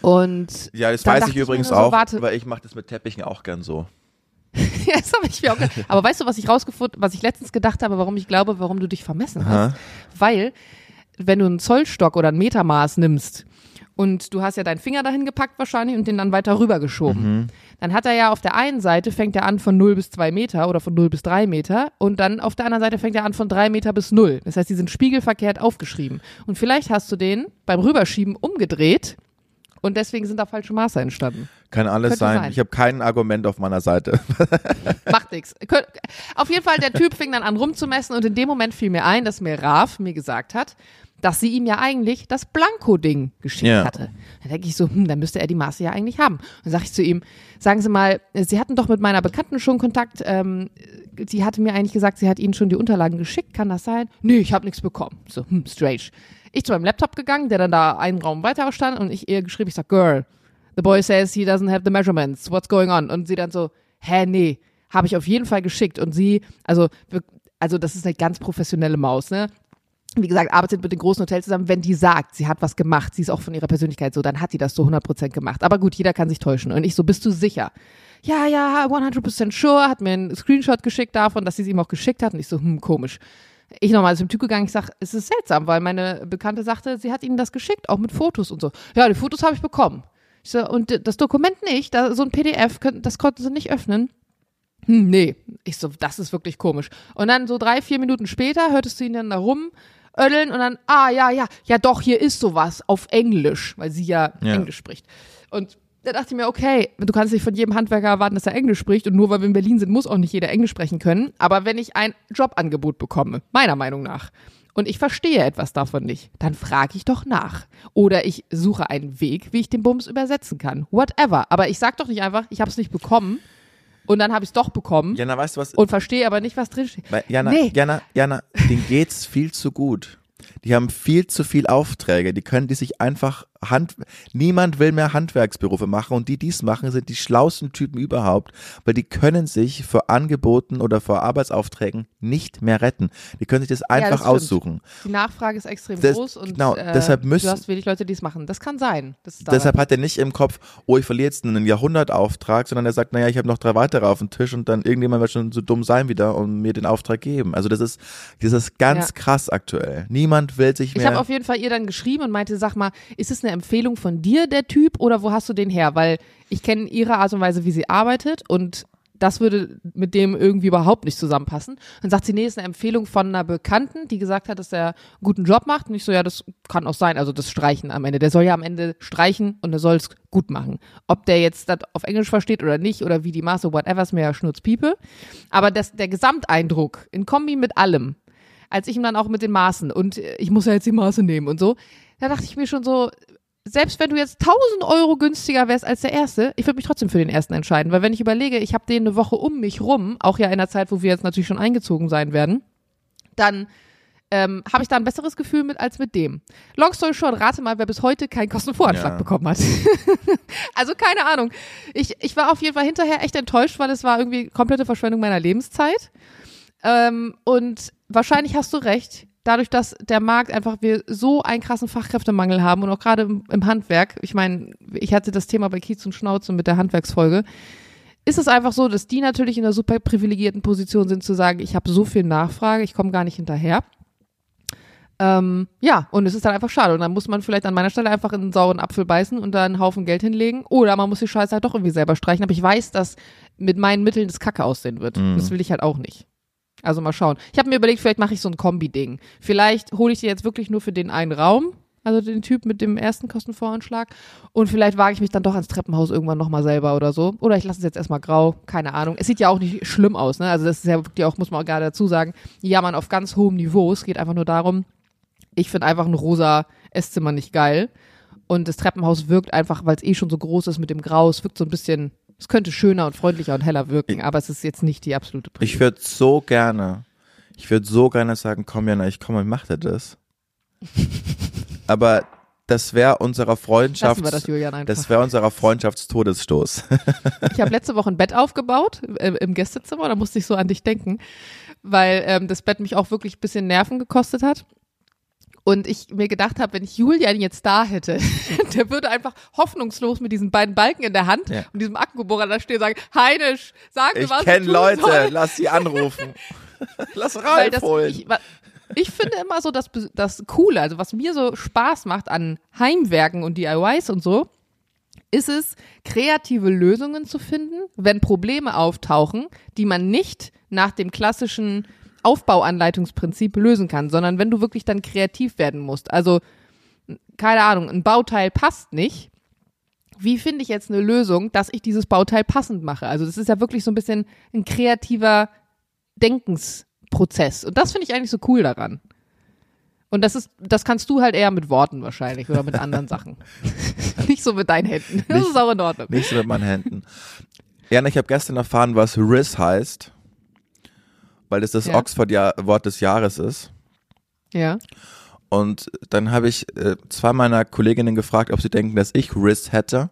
Und Ja, das weiß ich übrigens so, auch, warte. weil ich mache das mit Teppichen auch gern so. ja, das habe ich mir auch gedacht. Aber weißt du, was ich rausgefunden, was ich letztens gedacht habe, warum ich glaube, warum du dich vermessen hast? Aha. Weil, wenn du einen Zollstock oder ein Metermaß nimmst und du hast ja deinen Finger dahin gepackt wahrscheinlich und den dann weiter rübergeschoben, dann hat er ja auf der einen Seite fängt er an von 0 bis 2 Meter oder von 0 bis 3 Meter und dann auf der anderen Seite fängt er an von 3 Meter bis 0. Das heißt, die sind spiegelverkehrt aufgeschrieben. Und vielleicht hast du den beim Rüberschieben umgedreht und deswegen sind da falsche Maße entstanden. Kann alles Könnte sein. sein. Ich habe kein Argument auf meiner Seite. Macht. Könnt- Auf jeden Fall, der Typ fing dann an rumzumessen und in dem Moment fiel mir ein, dass mir Raf mir gesagt hat, dass sie ihm ja eigentlich das Blanko-Ding geschickt Ja. hatte. Dann denke ich so, hm, dann müsste er die Maße ja eigentlich haben. Dann sage ich zu ihm, sagen Sie mal, Sie hatten doch mit meiner Bekannten schon Kontakt. Ähm, die hatte mir eigentlich gesagt, sie hat Ihnen schon die Unterlagen geschickt. Kann das sein? Nee, ich habe nichts bekommen. So, hm, strange. Ich zu meinem Laptop gegangen, der dann da einen Raum weiter stand und ich ihr geschrieben, ich sag, Girl, the boy says he doesn't have the measurements. What's going on? Und sie dann so, hä, nee, habe ich auf jeden Fall geschickt. Und sie, also, also das ist eine ganz professionelle Maus, ne? Wie gesagt, arbeitet mit den großen Hotels zusammen. Wenn die sagt, sie hat was gemacht, sie ist auch von ihrer Persönlichkeit so, dann hat die das zu 100% gemacht. Aber gut, jeder kann sich täuschen. Und ich so, bist du sicher? Ja, ja, 100% sure, hat mir einen Screenshot geschickt davon, dass sie es ihm auch geschickt hat. Und ich so, hm, komisch. Ich nochmal zum Typ gegangen, ich sag, es ist seltsam, weil meine Bekannte sagte, sie hat ihnen das geschickt, auch mit Fotos und so. Ja, die Fotos habe ich bekommen. Ich so, und das Dokument nicht, da, so ein PDF, das konnten sie nicht öffnen. Hm, nee. Ich so, das ist wirklich komisch. Und dann so drei, vier Minuten später hörtest du ihn dann da rumödeln und dann, ah, ja, ja, ja doch, hier ist sowas auf Englisch, weil sie ja, Ja. Englisch spricht. Und da dachte ich mir, okay, du kannst nicht von jedem Handwerker erwarten, dass er Englisch spricht und nur weil wir in Berlin sind, muss auch nicht jeder Englisch sprechen können. Aber wenn ich ein Jobangebot bekomme, meiner Meinung nach, und ich verstehe etwas davon nicht, dann frage ich doch nach. Oder ich suche einen Weg, wie ich den Bums übersetzen kann. Whatever. Aber ich sag doch nicht einfach, ich habe es nicht bekommen und dann habe ich es doch bekommen Jana, weißt du was? und verstehe aber nicht, was drinsteht. Weil, Jana, Nee. Jana, Jana, denen geht's viel zu gut. Die haben viel zu viel Aufträge. Die können die sich einfach Hand, niemand will mehr Handwerksberufe machen und die, die es machen, sind die schlausten Typen überhaupt, weil die können sich vor Angeboten oder vor Arbeitsaufträgen nicht mehr retten. Die können sich das einfach das stimmt. aussuchen. Die Nachfrage ist extrem Das- groß und genau, äh, deshalb müssen- du hast wenig Leute, die es machen. Das kann sein. Das Deshalb hat er nicht im Kopf, oh, ich verliere jetzt einen Jahrhundertauftrag, sondern er sagt, naja, ich habe noch drei weitere auf dem Tisch und dann irgendjemand wird schon so dumm sein wieder und mir den Auftrag geben. Also das ist, das ist ganz Ja. krass aktuell. Niemand will sich Ich habe mehr. auf jeden Fall ihr dann geschrieben und meinte, sag mal, ist es eine Empfehlung von dir, der Typ, oder wo hast du den her? Weil ich kenne ihre Art und Weise, wie sie arbeitet und das würde mit dem irgendwie überhaupt nicht zusammenpassen. Dann sagt sie, nee, ist eine Empfehlung von einer Bekannten, die gesagt hat, dass er einen guten Job macht. Und ich so, ja, das kann auch sein. Also das Streichen am Ende. Der soll ja am Ende streichen und er soll es gut machen. Ob der jetzt das auf Englisch versteht oder nicht oder wie die Maße, whatever, ist mir ja Schnurzpiepe. Aber das, der Gesamteindruck in Kombi mit allem, als ich ihm dann auch mit den Maßen und äh, ich muss ja jetzt die Maße nehmen und so, da dachte ich mir schon so, selbst wenn du jetzt 1000 Euro günstiger wärst als der erste, ich würde mich trotzdem für den ersten entscheiden, weil wenn ich überlege, ich habe den eine Woche um mich rum, auch ja in der Zeit, wo wir jetzt natürlich schon eingezogen sein werden, dann ähm, habe ich da ein besseres Gefühl mit als mit dem. Long story short, rate mal, wer bis heute keinen Kostenvoranschlag Ja. bekommen hat. also keine Ahnung. Ich, ich war auf jeden Fall hinterher echt enttäuscht, weil es war irgendwie komplette Verschwendung meiner Lebenszeit. Ähm, und wahrscheinlich hast du recht, dadurch, dass der Markt einfach wir so einen krassen Fachkräftemangel haben und auch gerade im, im Handwerk, ich meine, ich hatte das Thema bei Kiez und Schnauze mit der Handwerksfolge, ist es einfach so, dass die natürlich in einer super privilegierten Position sind, zu sagen, ich habe so viel Nachfrage, ich komme gar nicht hinterher. Ähm, ja, und es ist dann einfach schade. Und dann muss man vielleicht an meiner Stelle einfach in einen sauren Apfel beißen und da einen Haufen Geld hinlegen. Oder man muss die Scheiße halt doch irgendwie selber streichen. Aber ich weiß, dass mit meinen Mitteln das Kacke aussehen wird. Mhm. Das will ich halt auch nicht. Also mal schauen. Ich habe mir überlegt, vielleicht mache ich so ein Kombi-Ding. Vielleicht hole ich dir jetzt wirklich nur für den einen Raum, also den Typ mit dem ersten Kostenvoranschlag. Und vielleicht wage ich mich dann doch ans Treppenhaus irgendwann nochmal selber oder so. Oder ich lasse es jetzt erstmal grau, keine Ahnung. Es sieht ja auch nicht schlimm aus, ne? Also das ist ja wirklich auch, muss man auch gerade dazu sagen, ja, man auf ganz hohem Niveau. Es geht einfach nur darum, ich finde einfach ein rosa Esszimmer nicht geil. Und das Treppenhaus wirkt einfach, weil es eh schon so groß ist mit dem Grau, es wirkt so ein bisschen, es könnte schöner und freundlicher und heller wirken, aber es ist jetzt nicht die absolute Prio. Ich würde so gerne, ich würde so gerne sagen, komm Jana, ich komme und mach dir das. Aber das wäre unserer Freundschaft, das, das wäre unserer Freundschaftstodesstoß. Ich habe letzte Woche ein Bett aufgebaut äh, im Gästezimmer, da musste ich so an dich denken, weil ähm, das Bett mich auch wirklich ein bisschen Nerven gekostet hat. Und ich mir gedacht habe, wenn ich Julian jetzt da hätte, der würde einfach hoffnungslos mit diesen beiden Balken in der Hand Ja. und diesem Akkubohrer da stehen und sagen, Heinisch, sag mir, Ich was kenne ich tun Leute, soll. lass sie anrufen. lass Ralf das, holen. ich, ich finde immer so das, das Coole, also was mir so Spaß macht an Heimwerken und DIYs und so, ist es, kreative Lösungen zu finden, wenn Probleme auftauchen, die man nicht nach dem klassischen Aufbauanleitungsprinzip lösen kann, sondern wenn du wirklich dann kreativ werden musst. Also, keine Ahnung, ein Bauteil passt nicht. Wie finde ich jetzt eine Lösung, dass ich dieses Bauteil passend mache? Also, das ist ja wirklich so ein bisschen ein kreativer Denkensprozess. Und das finde ich eigentlich so cool daran. Und das ist, das kannst du halt eher mit Worten wahrscheinlich oder mit anderen Sachen. Nicht so mit deinen Händen. Das Nicht- ist auch in Ordnung. Nicht so mit meinen Händen. Jana, ich habe gestern erfahren, was RIS heißt, weil das das Ja. Oxford-Wort des Jahres ist. Ja. Und dann habe ich äh, zwei meiner Kolleginnen gefragt, ob sie denken, dass ich RIS hätte.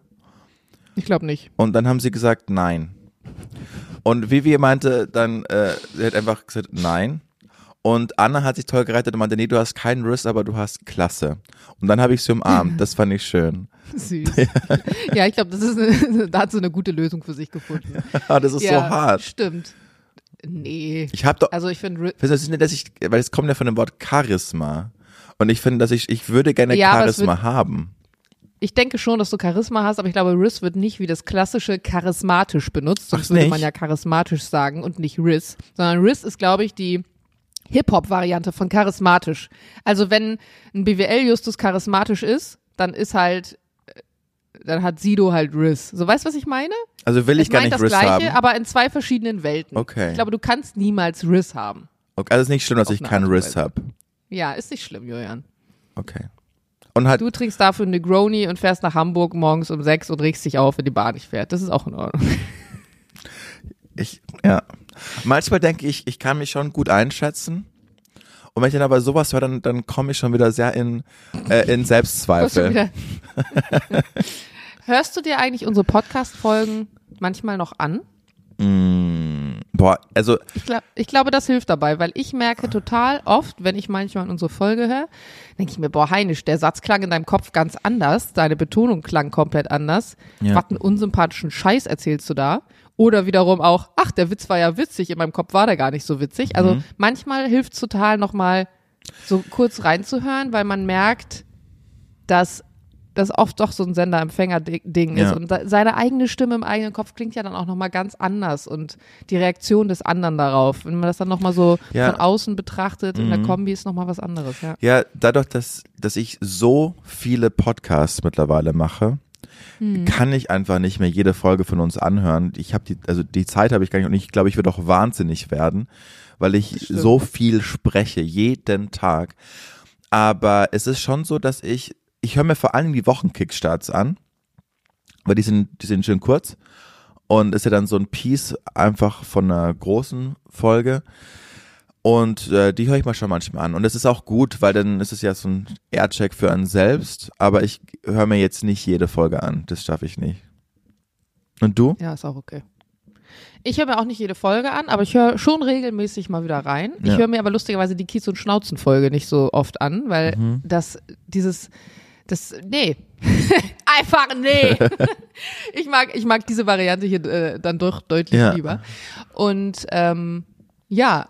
Ich glaube nicht. Und dann haben sie gesagt, nein. Und Vivi meinte dann, äh, sie hat einfach gesagt, nein. Und Anna hat sich toll gerettet und meinte, nee, du hast keinen Riss, aber du hast Klasse. Und dann habe ich sie umarmt. Das fand ich schön. Süß. ja, ich glaube, das ist eine, da hat sie eine gute Lösung für sich gefunden. Ah, das ist ja, so hart. Stimmt. Nee. Ich habe doch, Also ich finde, das ist nicht, dass ich, weil es kommt ja von dem Wort Charisma. Und ich finde, dass ich, ich würde gerne Ja, Charisma haben. ich denke schon, dass du Charisma hast, aber ich glaube, Riz wird nicht wie das klassische charismatisch benutzt. Sonst würde man ja charismatisch sagen und nicht Riz. Sondern Riz ist, glaube ich, die Hip-Hop-Variante von charismatisch. Also wenn ein BWL-Justus charismatisch ist, dann ist halt, dann hat Sido halt Riz. So, weißt du, was ich meine? Also will ich, Ich gar meine nicht das Riss Gleiche, haben. aber in zwei verschiedenen Welten. Okay. Ich glaube, du kannst niemals Riz haben. Okay, also ist nicht schlimm, dass Auf ich eine keinen Weise. habe. Ja, ist nicht schlimm, Julian. Okay. Und halt, Du trinkst dafür eine Negroni und fährst nach Hamburg morgens um sechs und regst dich auf, wenn die Bahn nicht fährt. Das ist auch in Ordnung. ich, ja. Manchmal denke ich, ich kann mich schon gut einschätzen. Und wenn ich dann aber sowas höre, dann, dann komme ich schon wieder sehr in, äh, in Selbstzweifel. Hörst du dir eigentlich unsere Podcast-Folgen manchmal noch an? Mm, boah, also, Ich, glaub, ich glaube, das hilft dabei, weil ich merke total oft, wenn ich manchmal unsere Folge höre, denke ich mir, boah, Heinisch, der Satz klang in deinem Kopf ganz anders, deine Betonung klang komplett anders. Ja. Was einen unsympathischen Scheiß erzählst du da? Oder wiederum auch, ach, der Witz war ja witzig, in meinem Kopf war der gar nicht so witzig. Also manchmal hilft es total nochmal so kurz reinzuhören, weil man merkt, dass das oft doch so ein Sender-Empfänger-Ding Ja. ist. Und se- seine eigene Stimme im eigenen Kopf klingt ja dann auch nochmal ganz anders und die Reaktion des anderen darauf, wenn man das dann nochmal so Ja. von außen betrachtet, in der Mhm. Kombi ist nochmal was anderes, ja. Ja, dadurch, dass, dass ich so viele Podcasts mittlerweile mache, Hm. kann ich einfach nicht mehr jede Folge von uns anhören. Ich habe die, also die Zeit habe ich gar nicht und ich glaube, ich würde auch wahnsinnig werden, weil ich so viel spreche, jeden Tag. Aber es ist schon so, dass ich, ich höre mir vor allem die Wochenkickstarts an, weil die sind, die sind schön kurz und ist ja dann so ein Piece einfach von einer großen Folge. Und äh, die höre ich mal schon manchmal an. Und das ist auch gut, weil dann ist es ja so ein Aircheck für einen selbst. Aber ich höre mir jetzt nicht jede Folge an. Das schaffe ich nicht. Und du? Ja, ist auch okay. Ich höre mir auch nicht jede Folge an, aber ich höre schon regelmäßig mal wieder rein. Ich Ja. höre mir aber lustigerweise die Kies- und Schnauzen-Folge nicht so oft an, weil Mhm. das, dieses, Das, nee. Einfach nee. ich mag, ich mag diese Variante hier äh, dann doch deutlich Ja. lieber. Und ähm, ja,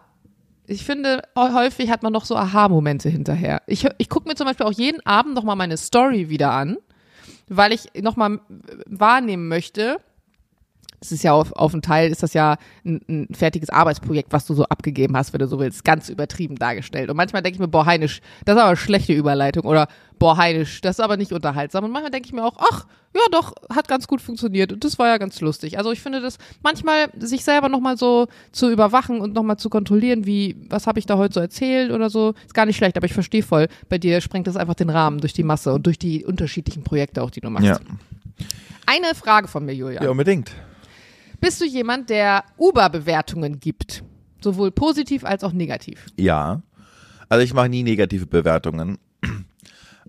ich finde, häufig hat man noch so Aha-Momente hinterher. Ich, ich gucke mir zum Beispiel auch jeden Abend nochmal meine Story wieder an, weil ich nochmal wahrnehmen möchte, es ist ja auf, auf einen Teil, ist das ja ein, ein fertiges Arbeitsprojekt, was du so abgegeben hast, wenn du so willst, ganz übertrieben dargestellt. Und manchmal denke ich mir, boah, Heinisch, das ist aber eine schlechte Überleitung oder boah, Heinisch, das ist aber nicht unterhaltsam. Und manchmal denke ich mir auch, ach, ja doch, hat ganz gut funktioniert und das war ja ganz lustig. Also ich finde das manchmal, sich selber nochmal so zu überwachen und nochmal zu kontrollieren, wie, was habe ich da heute so erzählt oder so, ist gar nicht schlecht, aber ich verstehe voll, bei dir sprengt das einfach den Rahmen durch die Masse und durch die unterschiedlichen Projekte auch, die du machst. Ja. Eine Frage von mir, Julia. ja, unbedingt. Bist du jemand, der Uber-Bewertungen gibt? Sowohl positiv als auch negativ. Ja. Also ich mache nie negative Bewertungen.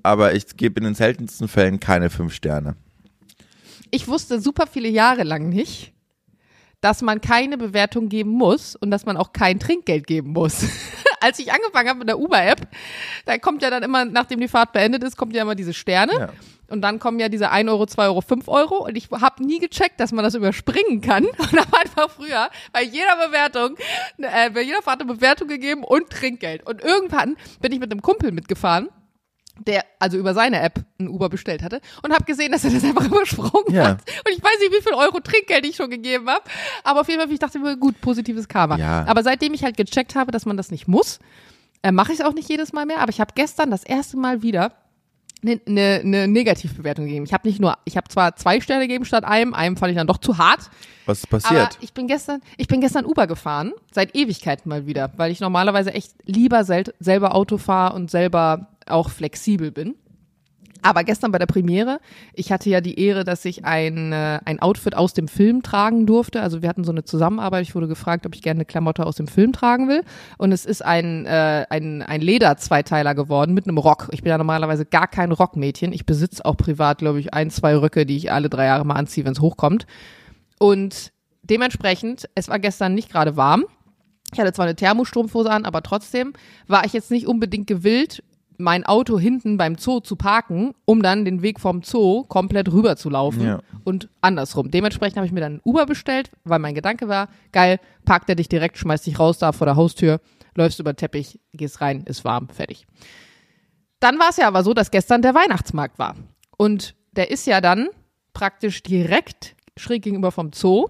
Aber ich gebe in den seltensten Fällen keine fünf Sterne. Ich wusste super viele Jahre lang nicht, dass man keine Bewertung geben muss und dass man auch kein Trinkgeld geben muss. Als ich angefangen habe mit der Uber-App, da kommt ja dann immer, nachdem die Fahrt beendet ist, kommt ja immer diese Sterne. Ja. Und dann kommen ja diese 1 Euro, 2 Euro, 5 Euro. Und ich habe nie gecheckt, dass man das überspringen kann. Und habe einfach früher bei jeder Bewertung, äh, bei jeder Fahrt eine Bewertung gegeben und Trinkgeld. Und irgendwann bin ich mit einem Kumpel mitgefahren, der also über seine App ein Uber bestellt hatte und habe gesehen, dass er das einfach übersprungen Ja. hat. Und ich weiß nicht, wie viel Euro Trinkgeld ich schon gegeben habe. Aber auf jeden Fall, ich dachte mir, gut, positives Karma. Ja. Aber seitdem ich halt gecheckt habe, dass man das nicht muss, äh, mache ich es auch nicht jedes Mal mehr. Aber ich habe gestern das erste Mal wieder eine ne, ne Negativbewertung gegeben. Ich habe nicht nur, ich habe zwar zwei Sterne gegeben statt einem, einem fand ich dann doch zu hart. Was ist Aber passiert? ich bin gestern, ich bin gestern Uber gefahren, seit Ewigkeiten mal wieder, weil ich normalerweise echt lieber sel selber Auto fahre und selber auch flexibel bin. Aber gestern bei der Premiere, ich hatte ja die Ehre, dass ich ein, äh, ein Outfit aus dem Film tragen durfte. Also wir hatten so eine Zusammenarbeit. Ich wurde gefragt, ob ich gerne eine Klamotte aus dem Film tragen will. Und es ist ein, äh, ein, ein Leder-Zweiteiler geworden mit einem Rock. Ich bin ja normalerweise gar kein Rockmädchen. Ich besitze auch privat, glaube ich, ein, zwei Röcke, die ich alle drei Jahre mal anziehe, wenn es hochkommt. Und dementsprechend, es war gestern nicht gerade warm. Ich hatte zwar eine Thermostrumpfhose an, aber trotzdem war ich jetzt nicht unbedingt gewillt, mein Auto hinten beim Zoo zu parken, um dann den Weg vom Zoo komplett rüber zu laufen Ja. und andersrum. Dementsprechend habe ich mir dann ein Uber bestellt, weil mein Gedanke war, geil, parkt er dich direkt, schmeißt dich raus da vor der Haustür, läufst über den Teppich, gehst rein, ist warm, fertig. Dann war es ja aber so, dass gestern der Weihnachtsmarkt war. Und der ist ja dann praktisch direkt schräg gegenüber vom Zoo.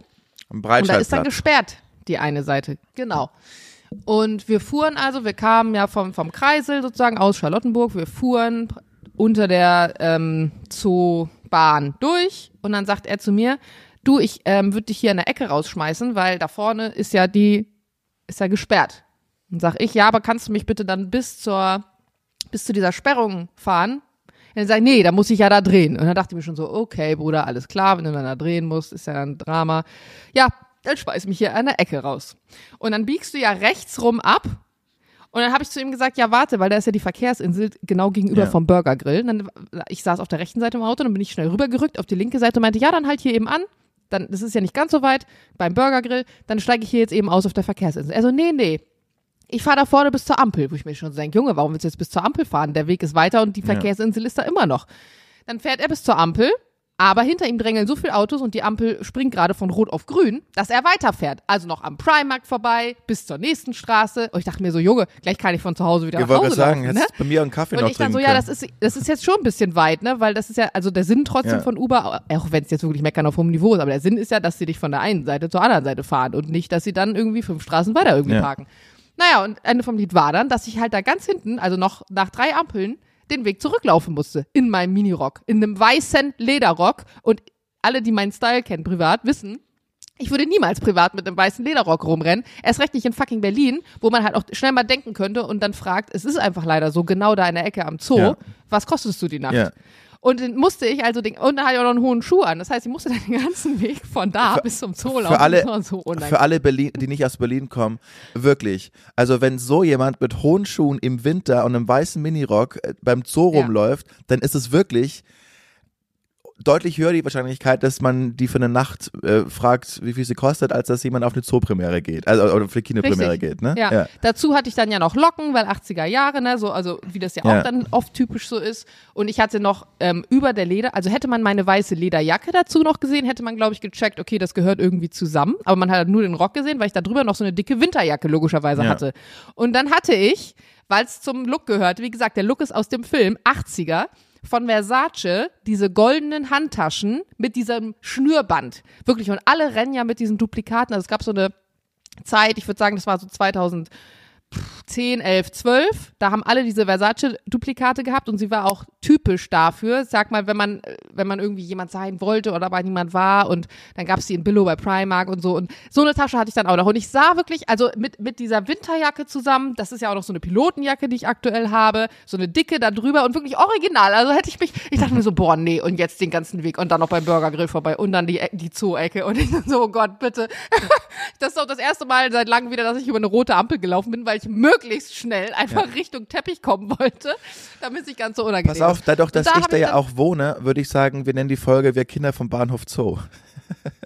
Am Und da ist dann gesperrt, die eine Seite. Genau. Und wir fuhren also, wir kamen ja vom, vom Kreisel sozusagen aus Charlottenburg, wir fuhren unter der ähm, Zoobahn durch und dann sagt er zu mir, du, ich ähm, würde dich hier in der Ecke rausschmeißen, weil da vorne ist ja die, ist ja gesperrt. Und sag ich, ja, aber kannst du mich bitte dann bis zur, bis zu dieser Sperrung fahren? Und dann sagt, nee, da muss ich ja da drehen. Und dann dachte ich mir schon so, okay, Bruder, alles klar, wenn du dann da drehen musst, ist ja ein Drama. Ja, dann schmeiß mich hier an der Ecke raus. Und dann biegst du ja rechts rum ab. Und dann habe ich zu ihm gesagt, ja, warte, weil da ist ja die Verkehrsinsel genau gegenüber Ja. vom Burger Grill. Und dann, ich saß auf der rechten Seite im Auto, dann bin ich schnell rübergerückt auf die linke Seite und meinte, ja, dann halt hier eben an. Dann, das ist ja nicht ganz so weit beim Burger Grill. Dann steige ich hier jetzt eben aus auf der Verkehrsinsel. Also, nee, nee. Ich fahre da vorne bis zur Ampel, wo ich mir schon so denke, Junge, warum willst du jetzt bis zur Ampel fahren? Der Weg ist weiter und die Ja. Verkehrsinsel ist da immer noch. Dann fährt er bis zur Ampel, aber hinter ihm drängeln so viele Autos und die Ampel springt gerade von rot auf grün, dass er weiterfährt. Also noch am Primark vorbei, bis zur nächsten Straße. Und ich dachte mir so, Junge, gleich kann ich von zu Hause wieder Ich nach wollte Hause sagen, laufen, ne? bei mir einen Kaffee Und noch ich dann so, ja, können. das ist, das ist jetzt schon ein bisschen weit, ne? Weil das ist ja, also der Sinn trotzdem Ja. von Uber, auch wenn es jetzt wirklich meckern auf hohem Niveau ist, aber der Sinn ist ja, dass sie dich von der einen Seite zur anderen Seite fahren und nicht, dass sie dann irgendwie fünf Straßen weiter irgendwie Ja. parken. Naja, und Ende vom Lied war dann, dass ich halt da ganz hinten, also noch nach drei Ampeln, den Weg zurücklaufen musste. In meinem Minirock. In einem weißen Lederrock. Und alle, die meinen Style kennen privat, wissen, ich würde niemals privat mit einem weißen Lederrock rumrennen. Erst recht nicht in fucking Berlin, wo man halt auch schnell mal denken könnte und dann fragt, es ist einfach leider so, genau da in der Ecke am Zoo, Ja. was kostest du die Nacht? Ja. Und dann musste ich also den, und dann hatte ich auch noch einen hohen Schuh an. Das heißt, ich musste dann den ganzen Weg von da Für- bis zum Zoo laufen. für alle, so für alle Berlin, die nicht aus Berlin kommen, wirklich. Also wenn so jemand mit hohen Schuhen im Winter und einem weißen Minirock äh, beim Zoo Ja. rumläuft, dann ist es wirklich deutlich höher die Wahrscheinlichkeit, dass man die für eine Nacht äh, fragt, wie viel sie kostet, als dass jemand auf eine Zoopremiere geht, also oder für eine Kinopremiere geht, ne? Ja. Dazu hatte ich dann ja noch Locken, weil 80er Jahre, ne, so, also wie das ja, Ja. auch dann oft typisch so ist. Und ich hatte noch ähm, über der Leder, also hätte man meine weiße Lederjacke dazu noch gesehen, hätte man, glaube ich, gecheckt, okay, das gehört irgendwie zusammen. Aber man hat halt nur den Rock gesehen, weil ich da drüber noch so eine dicke Winterjacke logischerweise Ja. hatte. Und dann hatte ich, weil es zum Look gehörte, wie gesagt, der Look ist aus dem Film 80er. Von Versace diese goldenen Handtaschen mit diesem Schnürband. Wirklich. Und alle rennen ja mit diesen Duplikaten. Also es gab so eine Zeit, ich würde sagen, das war so 2010, 11, 12. Da haben alle diese Versace-Duplikate gehabt und sie war auch typisch dafür. Sag mal, wenn man, wenn man irgendwie jemand sein wollte oder aber niemand war und dann gab es die in Billow bei Primark und so. Und so eine Tasche hatte ich dann auch noch. Und ich sah wirklich, also mit, mit dieser Winterjacke zusammen, das ist ja auch noch so eine Pilotenjacke, die ich aktuell habe, so eine dicke da drüber und wirklich original. Also hätte ich mich, ich dachte mir so, boah, nee, und jetzt den ganzen Weg und dann noch beim Burgergrill vorbei und dann die, die Zoo-Ecke. Und ich so, oh Gott, bitte. Das ist auch das erste Mal seit langem wieder, dass ich über eine rote Ampel gelaufen bin, weil ich möglichst schnell einfach Richtung Teppich kommen wollte, damit es nicht ganz so unangenehm ist. Dadurch, Und dass da ich da ja auch wohne, würde ich sagen, wir nennen die Folge Wir Kinder vom Bahnhof Zoo.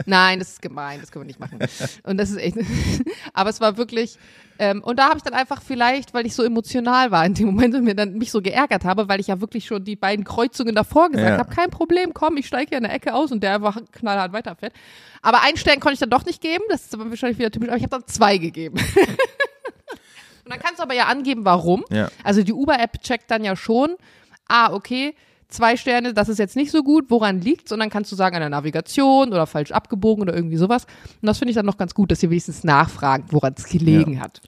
Nein, das ist gemein, das können wir nicht machen. Und das ist echt. Aber es war wirklich. Ähm, und da habe ich dann einfach vielleicht, weil ich so emotional war in dem Moment und mir dann mich so geärgert habe, weil ich ja wirklich schon die beiden Kreuzungen davor gesagt Ja. habe, kein Problem, komm, ich steige hier in der Ecke aus und der einfach knallhart weiterfährt. Aber einen Stern konnte ich dann doch nicht geben, das ist aber wahrscheinlich wieder typisch, aber ich habe dann zwei gegeben. und dann kannst du aber ja angeben, warum. Ja. Also die Uber-App checkt dann ja schon, ah, okay, zwei Sterne, das ist jetzt nicht so gut, woran liegt's? Und dann kannst du sagen, an der Navigation oder falsch abgebogen oder irgendwie sowas. Und das finde ich dann noch ganz gut, dass ihr wenigstens nachfragt, woran es gelegen hat.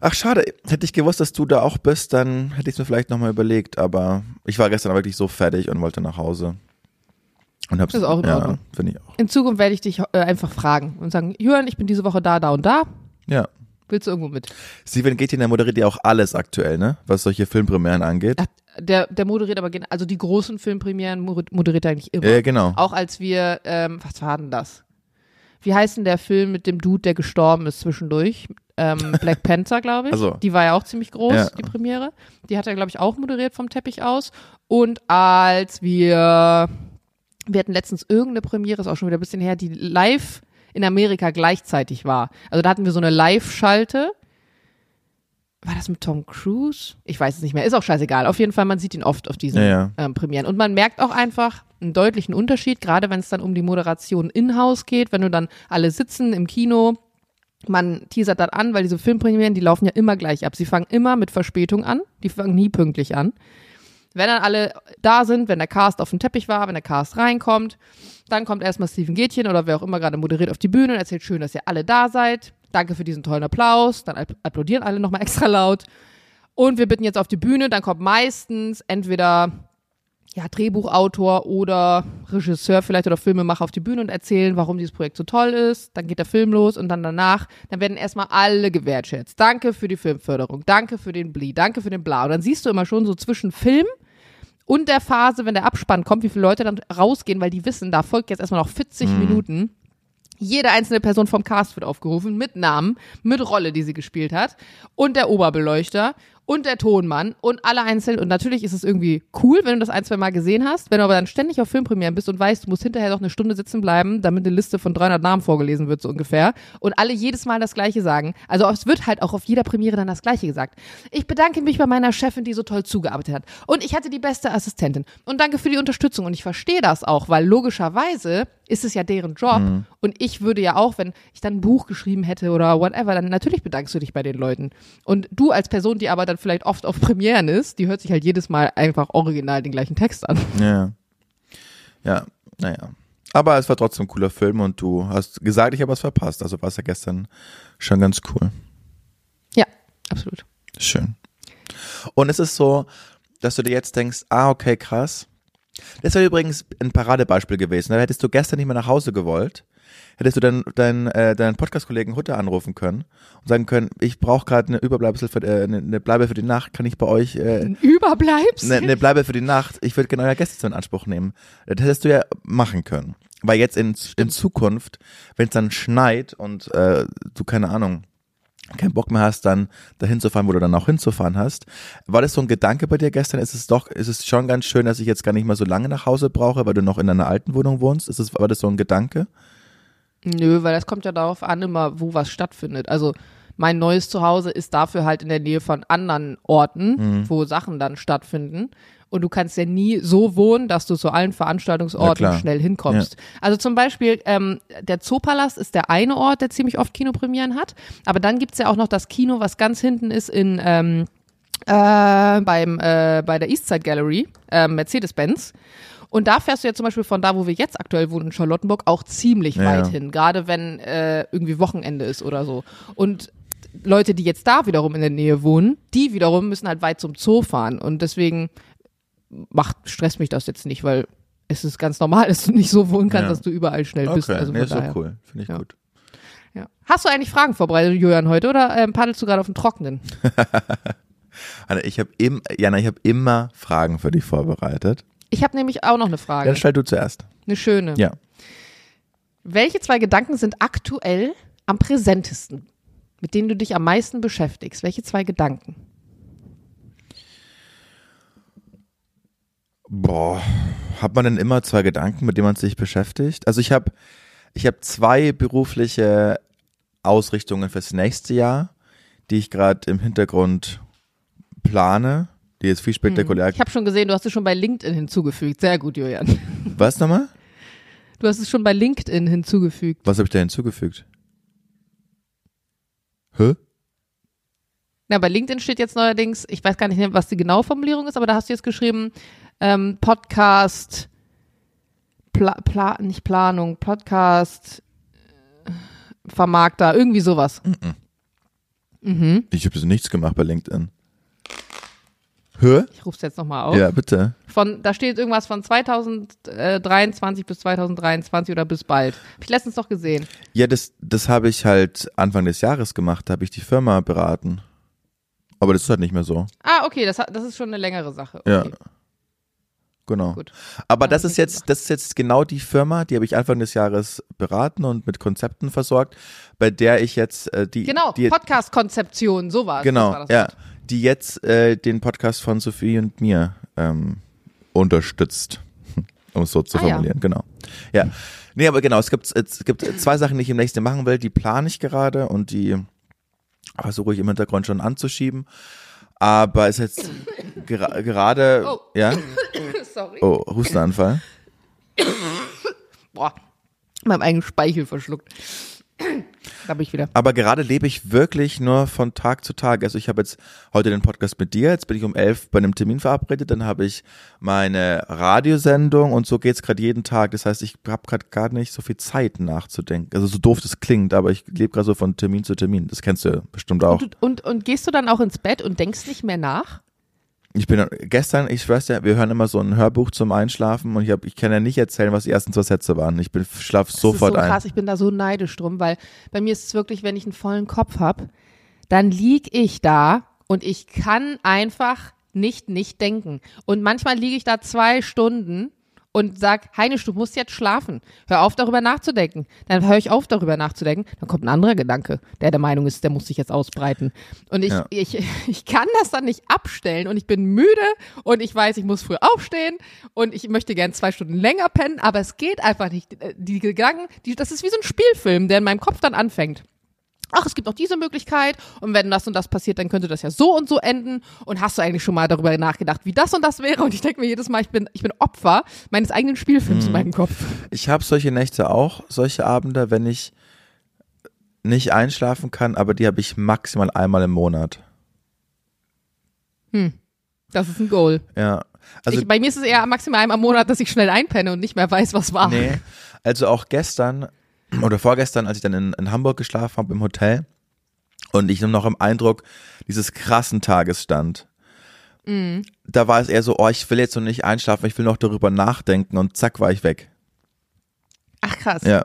Ach, schade. Hätte ich gewusst, dass du da auch bist, dann hätte ich es mir vielleicht nochmal überlegt. Aber ich war gestern wirklich so fertig und wollte nach Hause. Und hab's, Ist auch in ja, finde ich auch. In Zukunft werde ich dich äh, einfach fragen und sagen, Jörn, ich bin diese Woche da, da und da. Ja. Willst du irgendwo mit? Steven Gätchen, der moderiert ja auch alles aktuell, ne? Was solche Filmpremieren angeht. Der, der moderiert aber, also die großen Filmpremieren moder- moderiert er eigentlich immer. Ja, genau. Auch als wir, ähm, was war denn das? Wie heißt denn der Film mit dem Dude, der gestorben ist zwischendurch? Ähm, Black Panther, glaube ich. Ach so. Die war ja auch ziemlich groß, Ja. die Premiere. Die hat er, glaube ich, auch moderiert vom Teppich aus. Und als wir, wir hatten letztens irgendeine Premiere, ist auch schon wieder ein bisschen her, die live in Amerika gleichzeitig war. Also da hatten wir so eine Live-Schalte. War das mit Tom Cruise? Ich weiß es nicht mehr. Ist auch scheißegal. Auf jeden Fall, man sieht ihn oft auf diesen Ja, ja. ähm, Premieren. Und man merkt auch einfach einen deutlichen Unterschied, gerade wenn es dann um die Moderation in-house geht, wenn du dann alle sitzen im Kino. Man teasert dann an, weil diese Filmpremieren, die laufen ja immer gleich ab. Sie fangen immer mit Verspätung an. Die fangen nie pünktlich an. Wenn dann alle da sind, wenn der Cast auf dem Teppich war, wenn der Cast reinkommt, dann kommt erstmal Steven Gätchen oder wer auch immer gerade moderiert auf die Bühne und erzählt schön, dass ihr alle da seid. Danke für diesen tollen Applaus. Dann app- applaudieren alle nochmal extra laut. Und wir bitten jetzt auf die Bühne. Dann kommt meistens entweder ja, Drehbuchautor oder Regisseur vielleicht oder Filmemacher auf die Bühne und erzählen, warum dieses Projekt so toll ist. Dann geht der Film los und dann danach, dann werden erstmal alle gewertschätzt. Danke für die Filmförderung, danke für den Bli, danke für den Bla. Und dann siehst du immer schon so zwischen Film und der Phase, wenn der Abspann kommt, wie viele Leute dann rausgehen, weil die wissen, da folgt jetzt erstmal noch 40 Minuten. Jede einzelne Person vom Cast wird aufgerufen, mit Namen, mit Rolle, die sie gespielt hat. Und der Oberbeleuchter und der Tonmann und alle einzeln. Und natürlich ist es irgendwie cool, wenn du das ein, zwei Mal gesehen hast. Wenn du aber dann ständig auf Filmpremieren bist und weißt, du musst hinterher noch eine Stunde sitzen bleiben, damit eine Liste von 300 Namen vorgelesen wird, so ungefähr. Und alle jedes Mal das Gleiche sagen. Also es wird halt auch auf jeder Premiere dann das Gleiche gesagt. Ich bedanke mich bei meiner Chefin, die so toll zugearbeitet hat. Und ich hatte die beste Assistentin. Und danke für die Unterstützung. Und ich verstehe das auch, weil logischerweise ist es ja deren Job. Und ich würde ja auch, wenn ich dann ein Buch geschrieben hätte oder whatever, dann natürlich bedankst du dich bei den Leuten. Und du als Person, die aber dann vielleicht oft auf Premieren ist, die hört sich halt jedes Mal einfach original den gleichen Text an. Ja. Ja, naja. Aber es war trotzdem ein cooler Film und du hast gesagt, ich habe was verpasst. Also war es ja gestern schon ganz cool. Ja, absolut. Schön. Und es ist so, dass du dir jetzt denkst, ah, okay, krass. Das wäre übrigens ein Paradebeispiel gewesen. Da hättest du gestern nicht mehr nach Hause gewollt, hättest du deinen dein, äh, deinen Podcast-Kollegen Hutter anrufen können und sagen können, ich brauche gerade eine Überbleibsel für, äh, eine, eine Bleibe für die Nacht, kann ich bei euch äh, Ein Überbleibsel. eine, eine Bleibe für die Nacht, ich würde gerne euer Gäste in Anspruch nehmen. Das hättest du ja machen können. Weil jetzt in, in Zukunft, wenn es dann schneit und äh, du, keine Ahnung, keinen Bock mehr hast, dann dahin zu fahren, wo du dann auch hinzufahren hast. War das so ein Gedanke bei dir gestern? Ist es doch, ist es schon ganz schön, dass ich jetzt gar nicht mehr so lange nach Hause brauche, weil du noch in deiner alten Wohnung wohnst? Ist es, war das so ein Gedanke? Nö, weil das kommt ja darauf an, immer, wo was stattfindet. Also mein neues Zuhause ist dafür halt in der Nähe von anderen Orten, Mhm. wo Sachen dann stattfinden. Und du kannst ja nie so wohnen, dass du zu allen Veranstaltungsorten Ja, schnell hinkommst. Also zum Beispiel, ähm, der Zoopalast ist der eine Ort, der ziemlich oft Kinopremieren hat. Aber dann gibt's ja auch noch das Kino, was ganz hinten ist in ähm, äh, beim, äh, bei der Eastside Gallery, äh, Mercedes-Benz. Und da fährst du ja zum Beispiel von da, wo wir jetzt aktuell wohnen, in Charlottenburg, auch ziemlich Ja, weit ja. hin. Gerade wenn äh, irgendwie Wochenende ist oder so. Und Leute, die jetzt da wiederum in der Nähe wohnen, die wiederum müssen halt weit zum Zoo fahren. Und deswegen macht, stresst mich das jetzt nicht, weil es ist ganz normal, dass du nicht so wohnen kannst, Ja. dass du überall schnell bist. Okay, Also nee, ist so daher. cool. Finde ich Ja. gut. Ja. Hast du eigentlich Fragen vorbereitet, Julian, heute oder ähm, paddelst du gerade auf dem Trockenen? Anna, ich habe im, Jana, ich habe immer Fragen für dich vorbereitet. Ich habe nämlich auch noch eine Frage. Dann stell du zuerst. Eine schöne. Ja. Welche zwei Gedanken sind aktuell am präsentesten, mit denen du dich am meisten beschäftigst? Welche zwei Gedanken? Boah, hat man denn immer zwei Gedanken, mit denen man sich beschäftigt? Also ich habe ich habe zwei berufliche Ausrichtungen fürs nächste Jahr, die ich gerade im Hintergrund plane, die jetzt viel spektakulär. Ich habe schon gesehen, du hast es schon bei LinkedIn hinzugefügt. Sehr gut, Julian. Was nochmal? Du hast es schon bei LinkedIn hinzugefügt. Was habe ich da hinzugefügt? Hä? Na, bei LinkedIn steht jetzt neuerdings, ich weiß gar nicht, was die genaue Formulierung ist, aber da hast du jetzt geschrieben, ähm, Podcast, Pla, Pla, nicht Planung, Podcast, äh, Vermarkter, irgendwie sowas. Mhm. Ich habe nichts gemacht bei LinkedIn. Hä? Ich rufe es jetzt nochmal auf. Ja, bitte. Von, da steht irgendwas von 2023 bis 2023 oder bis bald. Hab ich letztens doch gesehen. Ja, das, das habe ich halt Anfang des Jahres gemacht, da habe ich die Firma beraten. Aber das ist halt nicht mehr so. Ah, okay, das, das ist schon eine längere Sache. Ja. Okay. Genau. Gut. Aber Ja, das ist jetzt, das ist jetzt genau die Firma, die habe ich Anfang des Jahres beraten und mit Konzepten versorgt, bei der ich jetzt äh, die, Genau, die Podcast-Konzeption, sowas. das genau, war das ja, Wort. die jetzt äh, den Podcast von Sophie und mir ähm, unterstützt, um es so zu Ah, ja. formulieren, genau. Ja, nee, aber genau, es gibt es gibt zwei Sachen, die ich im nächsten Jahr machen will, die plane ich gerade und die versuche ich im Hintergrund schon anzuschieben. Aber es ist jetzt gera gerade, Oh. ja, Sorry. oh, Hustenanfall. Boah, meinem eigenen Speichel verschluckt. Da bin ich wieder. Aber gerade lebe ich wirklich nur von Tag zu Tag. Also ich habe jetzt heute den Podcast mit dir, jetzt bin ich um elf bei einem Termin verabredet, dann habe ich meine Radiosendung und so geht's gerade jeden Tag. Das heißt, ich habe gerade gar nicht so viel Zeit nachzudenken. Also so doof das klingt, aber ich lebe gerade so von Termin zu Termin. Das kennst du bestimmt auch. Und, und, und gehst du dann auch ins Bett und denkst nicht mehr nach? Ich bin gestern, ich weiß ja, wir hören immer so ein Hörbuch zum Einschlafen und ich, hab, ich kann ja nicht erzählen, was die ersten zwei Sätze waren. Ich bin schlaf Das sofort ist so ein. krass, ich bin da so neidisch drum, weil bei mir ist es wirklich, wenn ich einen vollen Kopf habe, dann lieg ich da und ich kann einfach nicht nicht denken. Und manchmal liege ich da zwei Stunden und sag, Heinisch, du musst jetzt schlafen. Hör auf, darüber nachzudenken. Dann höre ich auf, darüber nachzudenken. Dann kommt ein anderer Gedanke, der der Meinung ist, der muss sich jetzt ausbreiten. Und ich, Ja. ich, ich kann das dann nicht abstellen und ich bin müde und ich weiß, ich muss früh aufstehen und ich möchte gern zwei Stunden länger pennen, aber es geht einfach nicht. Die Gedanken, die, das ist wie so ein Spielfilm, der in meinem Kopf dann anfängt. Ach, es gibt auch diese Möglichkeit und wenn das und das passiert, dann könnte das ja so und so enden. Und hast du eigentlich schon mal darüber nachgedacht, wie das und das wäre? Und ich denke mir jedes Mal, ich bin, ich bin Opfer meines eigenen Spielfilms in meinem Kopf. Ich habe solche Nächte auch, solche Abende, wenn ich nicht einschlafen kann, aber die habe ich maximal einmal im Monat. Das ist ein Goal. Ja. Also ich, bei mir ist es eher maximal einmal im Monat, dass ich schnell einpenne und nicht mehr weiß, was war. nee, also auch gestern oder vorgestern, als ich dann in, in Hamburg geschlafen habe im Hotel und ich noch im Eindruck dieses krassen Tages stand. Da war es eher so, oh, ich will jetzt noch nicht einschlafen, ich will noch darüber nachdenken und zack war ich weg. Ach krass. Ja.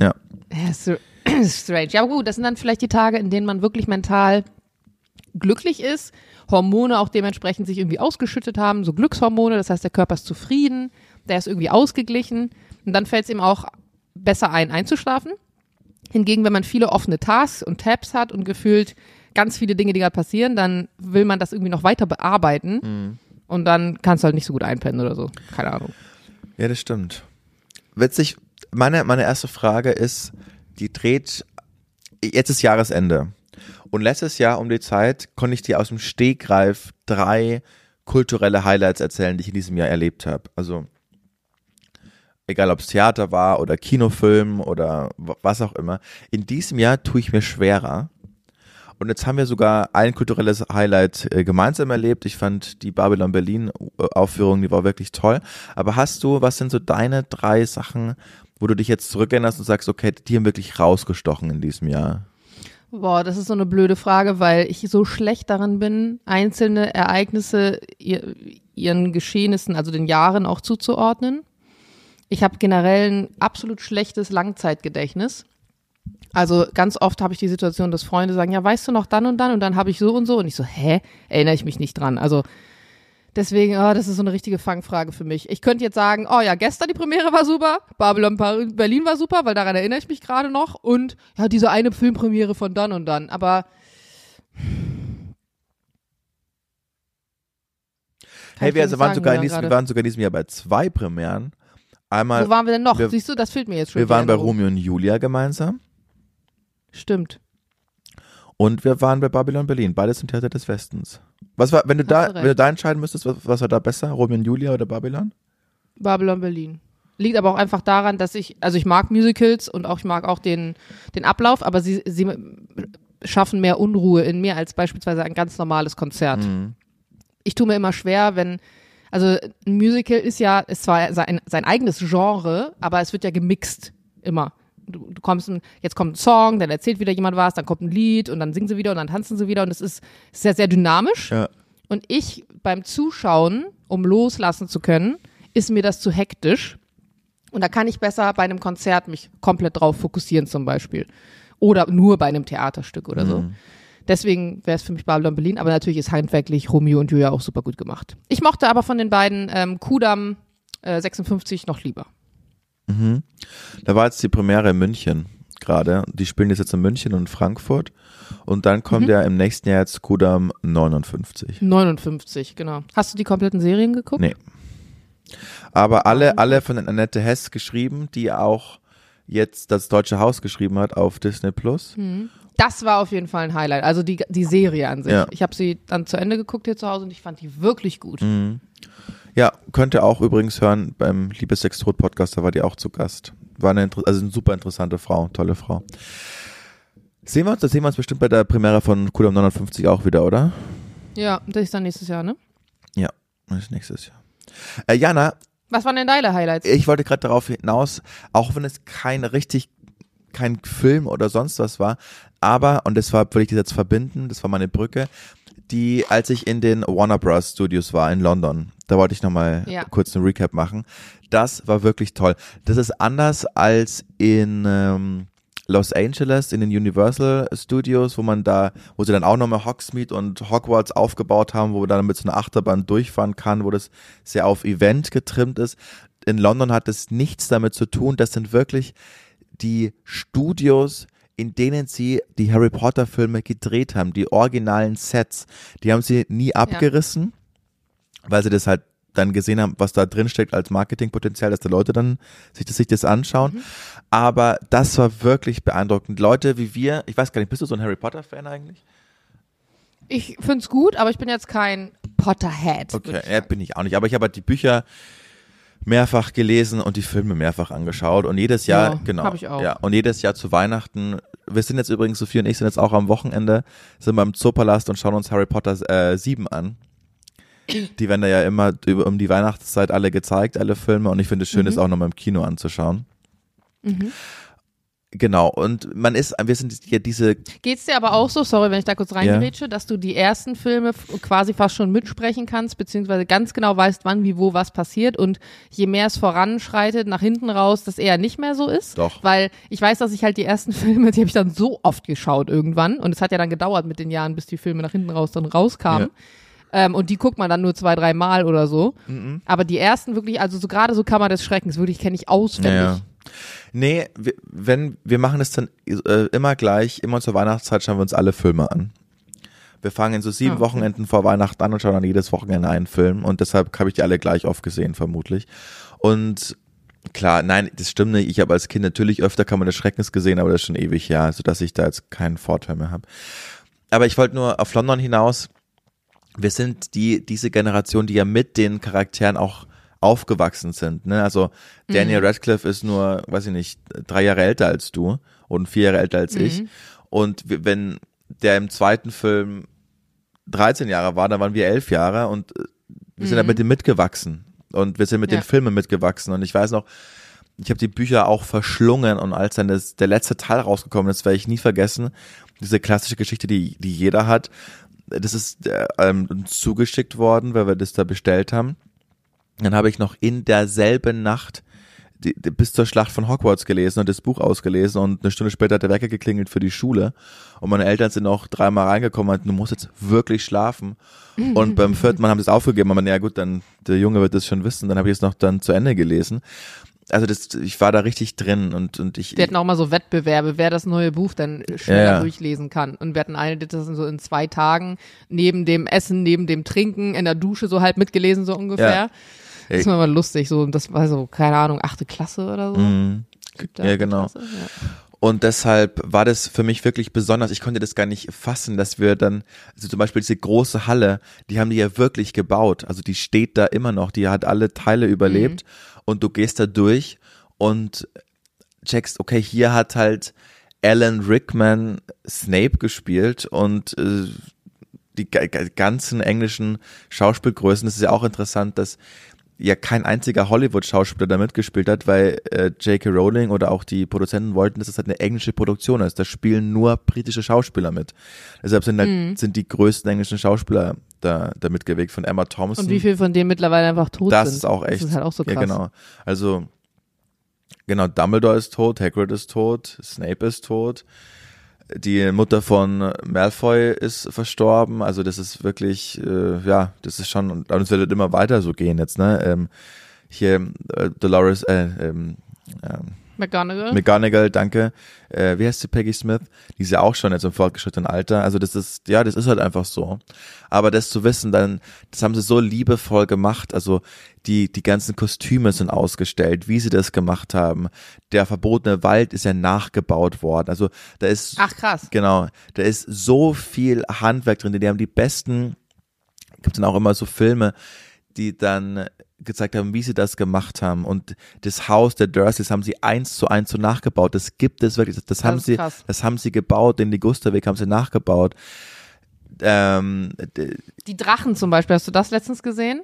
Ja. Ja, so- strange. Ja, aber gut, das sind dann vielleicht die Tage, in denen man wirklich mental glücklich ist, Hormone auch dementsprechend sich irgendwie ausgeschüttet haben, so Glückshormone, das heißt, der Körper ist zufrieden, der ist irgendwie ausgeglichen und dann fällt es ihm auch besser ein, einzuschlafen. Hingegen, wenn man viele offene Tasks und Tabs hat und gefühlt ganz viele Dinge, die gerade passieren, dann will man das irgendwie noch weiter bearbeiten Mhm. und dann kannst du halt nicht so gut einpennen oder so. Keine Ahnung. Ja, das stimmt. Witzig, meine, meine erste Frage ist, die dreht, jetzt ist Jahresende. Und letztes Jahr um die Zeit konnte ich dir aus dem Stegreif drei kulturelle Highlights erzählen, die ich in diesem Jahr erlebt habe. Also egal ob es Theater war oder Kinofilm oder was auch immer. In diesem Jahr tue ich mir schwerer. Und jetzt haben wir sogar ein kulturelles Highlight äh, gemeinsam erlebt. Ich fand die Babylon Berlin äh, Aufführung, die war wirklich toll. Aber hast du, was sind so deine drei Sachen, wo du dich jetzt zurückerinnerst und sagst, okay, die haben wirklich rausgestochen in diesem Jahr? Boah, das ist so eine blöde Frage, weil ich so schlecht darin bin, einzelne Ereignisse ihr, ihren Geschehnissen, also den Jahren auch zuzuordnen. Ich habe generell ein absolut schlechtes Langzeitgedächtnis. Also ganz oft habe ich die Situation, dass Freunde sagen, ja, weißt du noch dann und dann und dann habe ich so und so und ich so, hä, erinnere ich mich nicht dran. Also deswegen, oh, das ist so eine richtige Fangfrage für mich. Ich könnte jetzt sagen, oh ja, gestern die Premiere war super, Babylon Berlin war super, weil daran erinnere ich mich gerade noch und ja, diese eine Filmpremiere von dann und dann. Aber Hey, wir, also waren sogar in diesem, wir waren sogar in diesem Jahr bei zwei Premieren. Einmal, Wo waren wir denn noch? wir- Siehst du, das fehlt mir jetzt schon. wir waren bei Erinnerung. Romeo und Julia gemeinsam Stimmt. und wir waren bei Babylon Berlin, beides im Theater des Westens. Was war, wenn du da, du wenn du da entscheiden müsstest, was, was war da besser, Romeo und Julia oder Babylon? Babylon Berlin. Liegt aber auch einfach daran, dass ich, also ich mag Musicals und auch ich mag auch den, den Ablauf, aber sie, sie schaffen mehr Unruhe in mir als beispielsweise ein ganz normales Konzert. Mhm. Ich tue mir immer schwer, wenn, also ein Musical ist ja, ist zwar sein, sein eigenes Genre, aber es wird ja gemixt immer. Du, du kommst, ein, jetzt kommt ein Song, dann erzählt wieder jemand was, dann kommt ein Lied und dann singen sie wieder und dann tanzen sie wieder und es ist sehr, sehr dynamisch. Ja. Und ich beim Zuschauen, um loslassen zu können, ist mir das zu hektisch. Und da kann ich besser bei einem Konzert mich komplett drauf fokussieren zum Beispiel. Oder nur bei einem Theaterstück oder so. Deswegen wäre es für mich Babylon Berlin, aber natürlich ist handwerklich Romeo und Julia auch super gut gemacht. Ich mochte aber von den beiden ähm, Kudam äh, 56 noch lieber. Da war jetzt die Premiere in München gerade. Die spielen das jetzt in München und Frankfurt. Und dann kommt ja im nächsten Jahr jetzt Kudam 59. 59, genau. Hast du die kompletten Serien geguckt? Nee. Aber alle, alle von Annette Hess geschrieben, die auch jetzt das Deutsche Haus geschrieben hat auf Disney Plus. Das war auf jeden Fall ein Highlight. Also die, die Serie an sich. Ja. Ich habe sie dann zu Ende geguckt hier zu Hause und ich fand die wirklich gut. Ja, könnt ihr auch übrigens hören beim Liebessex Tod Podcast, da war die auch zu Gast. War eine, also eine super interessante Frau, tolle Frau. Sehen wir uns, da sehen wir uns bestimmt bei der Premiere von Kudam 59 auch wieder, oder? Ja, das ist dann nächstes Jahr, ne? Ja, das ist nächstes Jahr. Äh, Jana, Was waren denn deine Highlights? ich wollte gerade darauf hinaus, auch wenn es kein richtig, kein Film oder sonst was war, aber, und deshalb würde ich das jetzt verbinden, das war meine Brücke, die, als ich in den Warner Bros. Studios war in London, da wollte ich nochmal Ja. kurz einen Recap machen. Das war wirklich toll. Das ist anders als in ähm, Los Angeles, in den Universal Studios, wo man da, wo sie dann auch nochmal Hogsmeade und Hogwarts aufgebaut haben, wo man dann mit so einer Achterbahn durchfahren kann, wo das sehr auf Event getrimmt ist. In London hat es nichts damit zu tun. Das sind wirklich die Studios, in denen sie die Harry Potter Filme gedreht haben, die originalen Sets. Die haben sie nie abgerissen, weil sie das halt dann gesehen haben, was da drin steckt als Marketingpotenzial, dass die Leute dann sich das, sich das anschauen. Aber das war wirklich beeindruckend. Leute wie wir, ich weiß gar nicht, bist du so ein Harry Potter Fan eigentlich? Ich find's gut, aber ich bin jetzt kein Potterhead. Okay, ja, bin ich auch nicht. Aber ich habe halt die Bücher mehrfach gelesen und die Filme mehrfach angeschaut und jedes Jahr, Ja, genau, hab ich auch. ja, und jedes Jahr zu Weihnachten. Wir sind jetzt übrigens, Sophie und ich sind jetzt auch am Wochenende, sind beim Zoopalast und schauen uns Harry Potter äh, 7 an. Die werden da ja immer über, um die Weihnachtszeit alle gezeigt, alle Filme und ich finde es schön, Mhm. das auch nochmal im Kino anzuschauen. Genau, und man ist, wir sind hier diese, Geht's dir aber auch so, sorry, wenn ich da kurz reingerätsche, dass du die ersten Filme quasi fast schon mitsprechen kannst, beziehungsweise ganz genau weißt, wann, wie, wo, was passiert und je mehr es voranschreitet, nach hinten raus, das eher nicht mehr so ist? Doch. Weil ich weiß, dass ich halt die ersten Filme, die habe ich dann so oft geschaut irgendwann und es hat ja dann gedauert mit den Jahren, bis die Filme nach hinten raus dann rauskamen. Ähm, und die guckt man dann nur zwei, drei Mal oder so. Mhm. Aber die ersten wirklich, also so gerade so Kammer des Schreckens, wirklich kenne ich auswendig. Naja. Nee, wir, wenn, wir machen es dann äh, immer gleich, immer zur Weihnachtszeit schauen wir uns alle Filme an. Wir fangen in so sieben Ah, okay. Wochenenden vor Weihnachten an und schauen dann jedes Wochenende einen Film und deshalb habe ich die alle gleich oft gesehen, vermutlich. Und klar, nein, das stimmt nicht. Ich habe als Kind natürlich öfter Kammer des Schreckens gesehen, aber das ist schon ewig her, sodass ich da jetzt keinen Vorteil mehr habe. Aber ich wollte nur auf London hinaus. Wir sind die, diese Generation, die ja mit den Charakteren auch aufgewachsen sind. Ne? Also Daniel Radcliffe ist nur, weiß ich nicht, drei Jahre älter als du und vier Jahre älter als ich. Und wenn der im zweiten Film 13 Jahre war, dann waren wir elf Jahre und äh, wir sind ja mit dem mitgewachsen. Und wir sind mit Ja. den Filmen mitgewachsen. Und ich weiß noch, ich habe die Bücher auch verschlungen und als dann das, der letzte Teil rausgekommen ist, werde ich nie vergessen, diese klassische Geschichte, die, die jeder hat, das ist äh, ähm, zugeschickt worden, weil wir das da bestellt haben. Dann habe ich noch in derselben Nacht die, die, bis zur Schlacht von Hogwarts gelesen und das Buch ausgelesen und eine Stunde später hat der Wecker geklingelt für die Schule und meine Eltern sind auch dreimal reingekommen und meinten, du musst jetzt wirklich schlafen und beim vierten Mal haben sie es aufgegeben, aber ja gut, dann der Junge wird das schon wissen, dann habe ich es noch dann zu Ende gelesen. Also das, ich war da richtig drin und, und ich, Wir hatten auch mal so Wettbewerbe, wer das neue Buch dann schneller Ja, ja. durchlesen kann. Und wir hatten eine, die das so in zwei Tagen neben dem Essen, neben dem Trinken, in der Dusche so halb mitgelesen, so ungefähr. Ja. Das war mal lustig, so, das war so, keine Ahnung, achte Klasse oder so. Mhm. Ja, genau. Klasse, ja. Und deshalb war das für mich wirklich besonders. Ich konnte das gar nicht fassen, dass wir dann, also zum Beispiel diese große Halle, die haben die ja wirklich gebaut. Also die steht da immer noch, die hat alle Teile überlebt und du gehst da durch und checkst, okay, hier hat halt Alan Rickman Snape gespielt und äh, die ga- ga- ganzen englischen Schauspielgrößen. Das ist ja auch interessant, dass ja kein einziger Hollywood-Schauspieler da mitgespielt hat, weil äh, J.K. Rowling oder auch die Produzenten wollten, dass es halt eine englische Produktion ist. Da spielen nur britische Schauspieler mit. Deshalb sind, da, sind die größten englischen Schauspieler da, da mitgewegt, von Emma Thompson. Und wie viel von denen mittlerweile einfach tot das sind. ist auch echt. Das ist halt auch so krass. Ja, genau. Also, genau, Dumbledore ist tot, Hagrid ist tot, Snape ist tot. Die Mutter von Malfoy ist verstorben. Also das ist wirklich, äh, ja, das ist schon, und es wird immer weiter so gehen jetzt, ne? Ähm, hier äh, Dolores, äh, ähm, ähm, McGonagall? McGonagall, danke. Äh, wie heißt sie, Peggy Smith? Die ist ja auch schon jetzt im fortgeschrittenen Alter. Also das ist, ja, das ist halt einfach so. Aber das zu wissen, dann, das haben sie so liebevoll gemacht. Also die, die ganzen Kostüme sind ausgestellt, wie sie das gemacht haben. Der verbotene Wald ist ja nachgebaut worden. Also da ist, Ach krass. Genau, da ist so viel Handwerk drin. Die haben die besten, gibt dann auch immer so Filme, die dann gezeigt haben, wie sie das gemacht haben. Und das Haus der Dursleys haben sie eins zu eins so nachgebaut. Das gibt es wirklich. Das, das haben sie, krass. das haben sie gebaut. Den Ligusterweg haben sie nachgebaut. Ähm, Die Drachen zum Beispiel, hast du das letztens gesehen?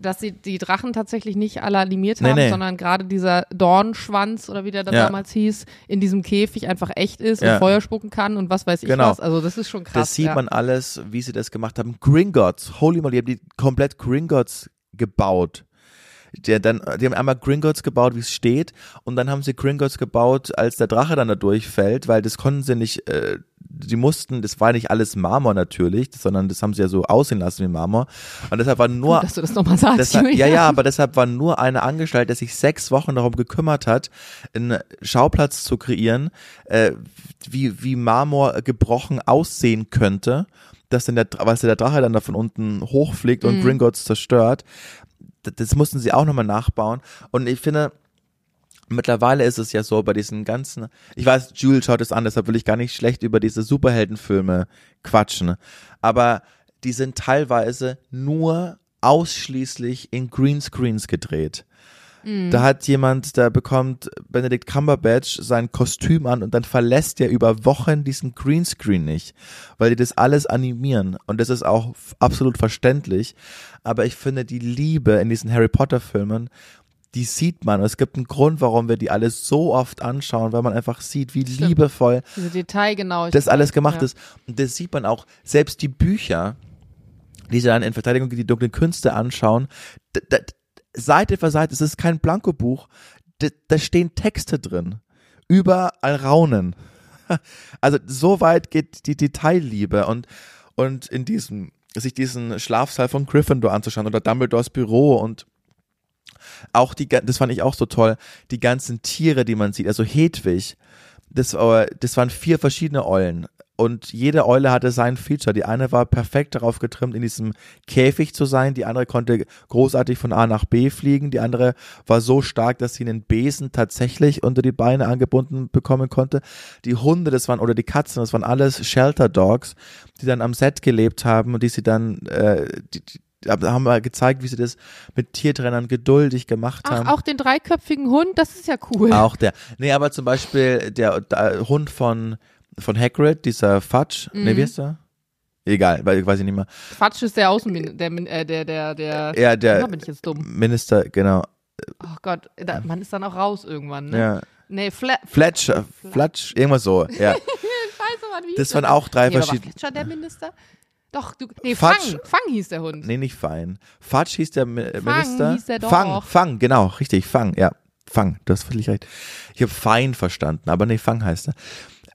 Dass sie die Drachen tatsächlich nicht alle animiert Nee, haben, nee. sondern gerade dieser Dornschwanz oder wie der das Ja. damals hieß, in diesem Käfig einfach echt ist Ja. und Feuer spucken kann und was weiß ich Genau. was. Also das ist schon krass. das sieht ja. man alles, wie sie das gemacht haben. Gringotts, holy moly, die haben die komplett Gringotts gebaut. Der dann, die haben einmal Gringotts gebaut, wie es steht, und dann haben sie Gringotts gebaut, als der Drache dann da durchfällt, weil das konnten sie nicht, äh, die mussten, das war nicht alles Marmor natürlich, sondern das haben sie ja so aussehen lassen wie Marmor. Und deshalb war nur, Gut, dass du das nochmal sagst. Deshalb, ja, ja, aber deshalb war nur eine angestellt, der sich sechs Wochen darum gekümmert hat, einen Schauplatz zu kreieren, äh, wie, wie Marmor gebrochen aussehen könnte, dass dann der, weil der Drache dann da von unten hochfliegt und Gringotts zerstört. Das mussten sie auch nochmal nachbauen. Und ich finde, mittlerweile ist es ja so bei diesen ganzen, ich weiß, Jules schaut es an, deshalb will ich gar nicht schlecht über diese Superheldenfilme quatschen. Aber die sind teilweise nur ausschließlich in Greenscreens gedreht. Da hat jemand, da bekommt Benedict Cumberbatch sein Kostüm an und dann verlässt er über Wochen diesen Greenscreen nicht, weil die das alles animieren und das ist auch absolut verständlich. Aber ich finde die Liebe in diesen Harry Potter Filmen, die sieht man. Und es gibt einen Grund, warum wir die alle so oft anschauen, weil man einfach sieht, wie Stimmt. liebevoll Diese Detailgenauigkeit. das alles gemacht ja. ist. Und das sieht man auch, selbst die Bücher, die sie dann in Verteidigung gegen die dunklen Künste anschauen, Seite für Seite, es ist kein Blankobuch, d- da stehen Texte drin. Überall Raunen. Also so weit geht die Detailliebe und, und in diesem, sich diesen Schlafsaal von Gryffindor anzuschauen oder Dumbledores Büro und Auch die, das fand ich auch so toll, die ganzen Tiere, die man sieht, also Hedwig, das, äh, das waren vier verschiedene Eulen und jede Eule hatte sein Feature. Die eine war perfekt darauf getrimmt, in diesem Käfig zu sein. Die andere konnte großartig von A nach B fliegen. Die andere war so stark, dass sie einen Besen tatsächlich unter die Beine angebunden bekommen konnte. Die Hunde, das waren, oder die Katzen, das waren alles Shelter Dogs, die dann am Set gelebt haben und die sie dann, äh, die, die, da haben wir gezeigt, wie sie das mit Tiertrainern geduldig gemacht Ach, haben. auch den dreiköpfigen Hund, das ist ja cool. Auch der. Nee, aber zum Beispiel der, der Hund von, von Hagrid, dieser Fudge. Nee, wie ist der? Egal, weil weiß ich nicht mehr. Quatsch ist der Außenminister, der, äh, der, der, der, Ja, der bin ich jetzt dumm. Minister, genau. Oh Gott, da, man ist dann auch raus irgendwann, ne? Ja. Nee, Fla Fletcher, Fletch, irgendwas so, ja. Scheiße, Mann, wie Das waren auch drei nee, aber war verschiedene. Fletcher der Minister? Doch, du, nee, Fang, Fudge. Fang hieß der Hund. Nee, nicht Fein. Fudge hieß der Mi- Minister. hieß der doch. Fang, Fang, genau, richtig, Fang, ja. Fang, du hast völlig recht. Ich habe Fein verstanden, aber nee, Fang heißt er.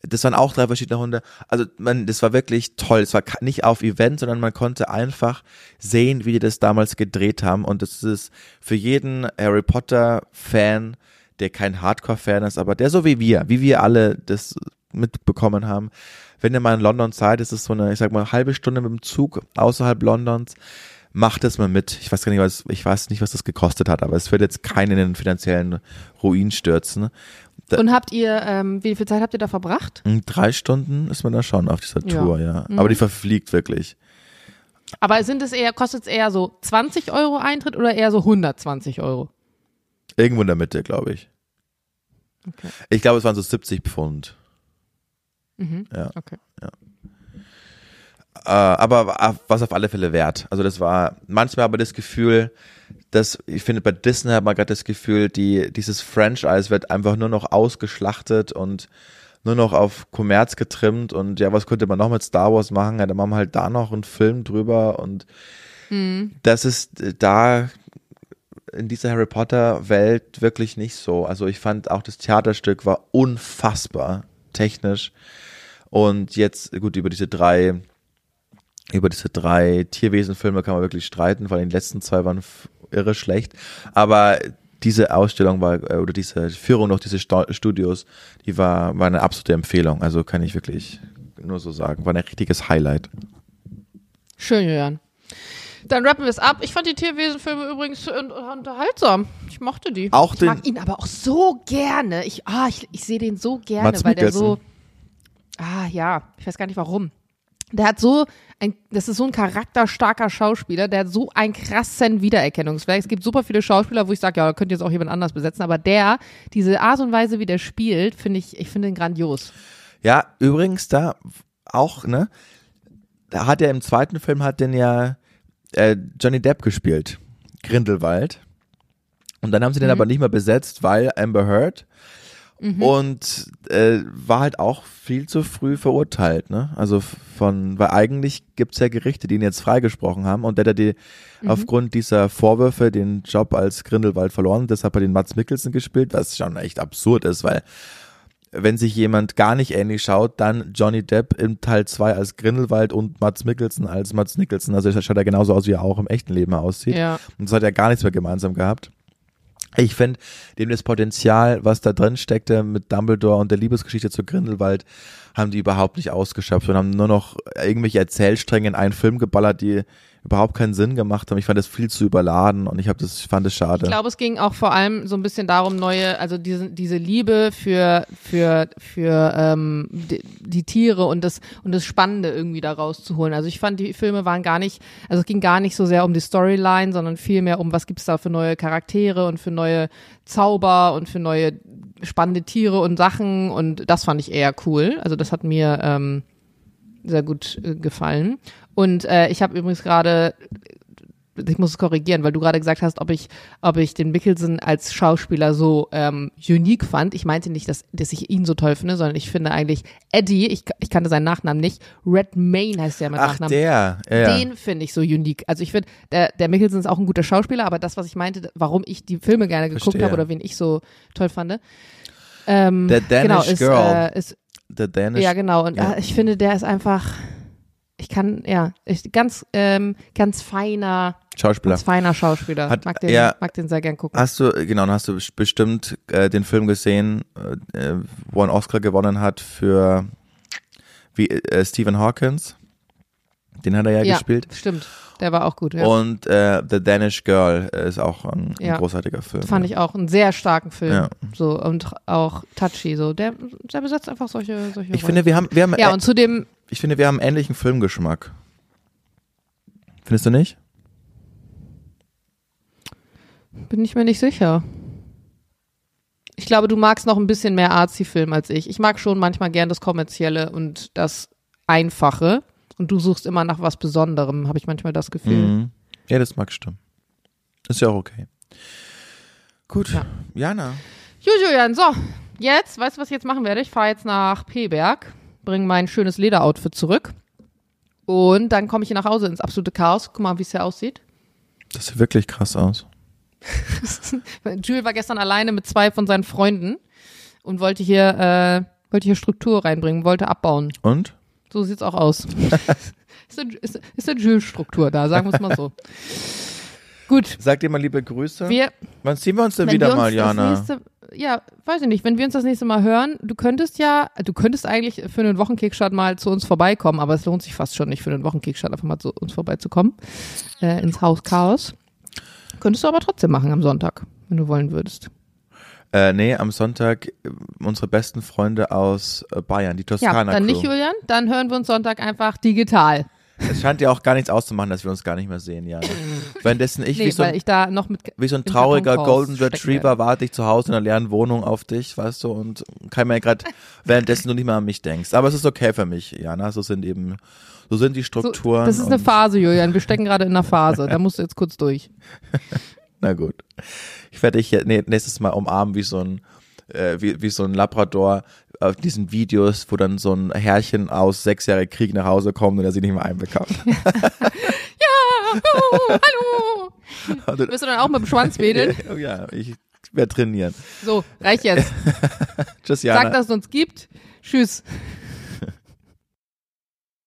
Das waren auch drei verschiedene Hunde. Also man, das war wirklich toll. Es war nicht auf Event, sondern man konnte einfach sehen, wie die das damals gedreht haben. Und das ist für jeden Harry Potter Fan, der kein Hardcore-Fan ist, aber der so wie wir, wie wir alle das mitbekommen haben. Wenn ihr mal in London seid, ist es so eine, ich sag mal, halbe Stunde mit dem Zug außerhalb Londons. Macht es mal mit. Ich weiß gar nicht, was, ich weiß nicht, was das gekostet hat, aber es wird jetzt keinen in den finanziellen Ruin stürzen. Und habt ihr, ähm, wie viel Zeit habt ihr da verbracht? In drei Stunden ist man da schon auf dieser Ja. Tour, ja. Aber die verfliegt wirklich. Aber sind es eher, kostet es eher so 20 Euro Eintritt oder eher so 120 Euro? Irgendwo in der Mitte, glaube ich. Okay. Ich glaube, es waren so 70 Pfund. Mhm. Ja. Okay. Äh, aber was auf alle Fälle wert. Also das war manchmal aber das Gefühl, dass ich finde bei Disney hat man gerade das Gefühl, die dieses Franchise wird einfach nur noch ausgeschlachtet und nur noch auf Kommerz getrimmt und ja, was könnte man noch mit Star Wars machen? Ja, dann machen wir halt da noch einen Film drüber und das ist äh, da in dieser Harry Potter Welt wirklich nicht so. Also ich fand auch das Theaterstück war unfassbar technisch und jetzt gut über diese drei über diese drei Tierwesenfilme kann man wirklich streiten, weil die letzten zwei waren irre schlecht. Aber diese Ausstellung war, äh, oder diese Führung durch diese Studios, die war, war eine absolute Empfehlung. Also kann ich wirklich nur so sagen. War ein richtiges Highlight. Schön, Jörn. Dann rappen wir es ab. Ich fand die Tierwesenfilme übrigens un- unterhaltsam. Ich mochte die. Auch ich den- mag ihn aber auch so gerne. Ich, ah, ich, ich sehe den so gerne, Mads weil der Mikkelsen. so. Ah ja, ich weiß gar nicht warum. Der hat so ein, das ist so ein charakterstarker Schauspieler, der hat so einen krassen Wiedererkennungswert. Es gibt super viele Schauspieler, wo ich sage, ja, da könnte jetzt auch jemand anders besetzen, aber der, diese Art und Weise, wie der spielt, finde ich, ich finde ihn grandios. Ja, übrigens da auch, ne? Da hat er im zweiten Film hat den ja äh, Johnny Depp gespielt. Grindelwald. Und dann haben sie den aber nicht mehr besetzt, weil Amber Heard. Und äh, war halt auch viel zu früh verurteilt, ne? Also von, weil eigentlich gibt's ja Gerichte, die ihn jetzt freigesprochen haben und der hat die aufgrund dieser Vorwürfe den Job als Grindelwald verloren, deshalb hat er den Mats Mikkelsen gespielt, was schon echt absurd ist, weil wenn sich jemand gar nicht ähnlich schaut, dann Johnny Depp im Teil 2 als Grindelwald und Mats Mikkelsen als Mats Nicholson. Also schaut er genauso aus, wie er auch im echten Leben aussieht. Ja. Und das hat er gar nichts mehr gemeinsam gehabt. Ich finde, dem das Potenzial, was da drin steckte mit Dumbledore und der Liebesgeschichte zu Grindelwald, haben die überhaupt nicht ausgeschöpft und haben nur noch irgendwelche Erzählstränge in einen Film geballert, die überhaupt keinen Sinn gemacht haben. Ich fand das viel zu überladen und ich habe das, ich fand es schade. Ich glaube, es ging auch vor allem so ein bisschen darum, neue, also diese, diese Liebe für, für, für ähm, die, die Tiere und das, und das Spannende irgendwie da rauszuholen. Also ich fand, die Filme waren gar nicht, also es ging gar nicht so sehr um die Storyline, sondern vielmehr um, was gibt's da für neue Charaktere und für neue Zauber und für neue spannende Tiere und Sachen und das fand ich eher cool. Also das hat mir ähm, sehr gut äh, gefallen. Und äh, ich habe übrigens gerade ich muss es korrigieren, weil du gerade gesagt hast, ob ich, ob ich den Mickelson als Schauspieler so ähm, unique fand. Ich meinte nicht, dass, dass ich ihn so toll finde, sondern ich finde eigentlich Eddie, ich, ich kannte seinen Nachnamen nicht, Red Main heißt der mit Ach, Nachnamen. der. Ja. Den finde ich so unique. Also ich finde, der, der Mickelson ist auch ein guter Schauspieler, aber das, was ich meinte, warum ich die Filme gerne geguckt habe oder wen ich so toll fand, ähm, Der Danish genau, ist, Girl. Äh, ist Der Danish. ja, genau. Und ja. äh, ich finde, der ist einfach, ich kann, ja, ich, ganz, ähm, ganz feiner, Schauspieler. Als feiner Schauspieler. Hat- mag, den, ja. mag den sehr gern gucken. Hast du, genau, dann hast du bestimmt äh, den Film gesehen, äh, wo er einen Oscar gewonnen hat für wie, äh, Stephen Hawkins. Den hat er ja, ja, gespielt. stimmt. Der war auch gut. Ja. Und äh, The Danish Girl äh, ist auch ein, ein Ja. großartiger Film. Fand ich auch einen sehr starken Film. Ja. So und auch touchy. So der, der besetzt einfach solche solche. Ich Rollen. finde, wir haben, wir haben, ja und zu dem ich finde, wir haben einen ähnlichen Filmgeschmack. Findest du nicht? bin ich mir nicht sicher. Ich glaube, du magst noch ein bisschen mehr Arzi-Film als ich. Ich mag schon manchmal gern das Kommerzielle und das Einfache. Und du suchst immer nach was Besonderem, habe ich manchmal das Gefühl. Mhm. Ja, das mag stimmen. Ist ja auch okay. Gut, Ja. Jana. Julian, so. Jetzt, weißt du, was ich jetzt machen werde? Ich fahre jetzt nach Peberg, bringe mein schönes Lederoutfit zurück. Und dann komme ich hier nach Hause ins absolute Chaos. Guck mal, wie es hier aussieht. Das sieht wirklich krass aus. Jules war gestern alleine mit zwei von seinen Freunden und wollte hier, äh, wollte hier Struktur reinbringen, wollte abbauen. Und? So sieht's auch aus. ist eine, ist, ist eine Jules-Struktur da, sagen wir es mal so. Gut, Sag dir mal liebe Grüße. wir, Wann sehen wir uns denn wieder uns mal, Jana? nächste, ja, weiß ich nicht, wenn wir uns das nächste Mal hören, du könntest ja, du könntest eigentlich für einen Wochenkickstart mal zu uns vorbeikommen, aber es lohnt sich fast schon nicht für einen Wochenkickstart einfach mal zu uns vorbeizukommen, äh, ins Haus Chaos. Könntest du aber trotzdem machen am Sonntag, wenn du wollen würdest. Äh, nee, am Sonntag äh, unsere besten Freunde aus äh, Bayern, die Ja, Toskana dann Crew. nicht, Julian, dann hören wir uns Sonntag einfach digital. Es scheint ja auch gar nichts auszumachen, dass wir uns gar nicht mehr sehen, Jana. Währenddessen ich Nee, wie so ein ich da noch mit wie so ein trauriger Golden Retriever warte ich zu Hause in einer leeren Wohnung auf dich, weißt du, und kann mir gerade währenddessen du nicht mehr an mich denkst. Aber es ist okay für mich, Jana. So sind eben, so sind die So, Strukturen. das ist eine Phase, Julian. Wir stecken gerade in einer Phase. Da musst du jetzt kurz durch. Na gut. Ich werde dich ja- nee, nächstes Mal umarmen wie so ein, äh, wie, wie so ein Labrador auf diesen Videos, wo dann so ein Herrchen aus sechs Jahre Krieg nach Hause kommt und er sie nicht mehr einbekommt. Oh, hallo. Wirst du dann auch mit dem Schwanz wedeln? ja, ich werde trainieren. So, reicht jetzt. Tschüss, Sag, Jana. dass es uns gibt. Tschüss.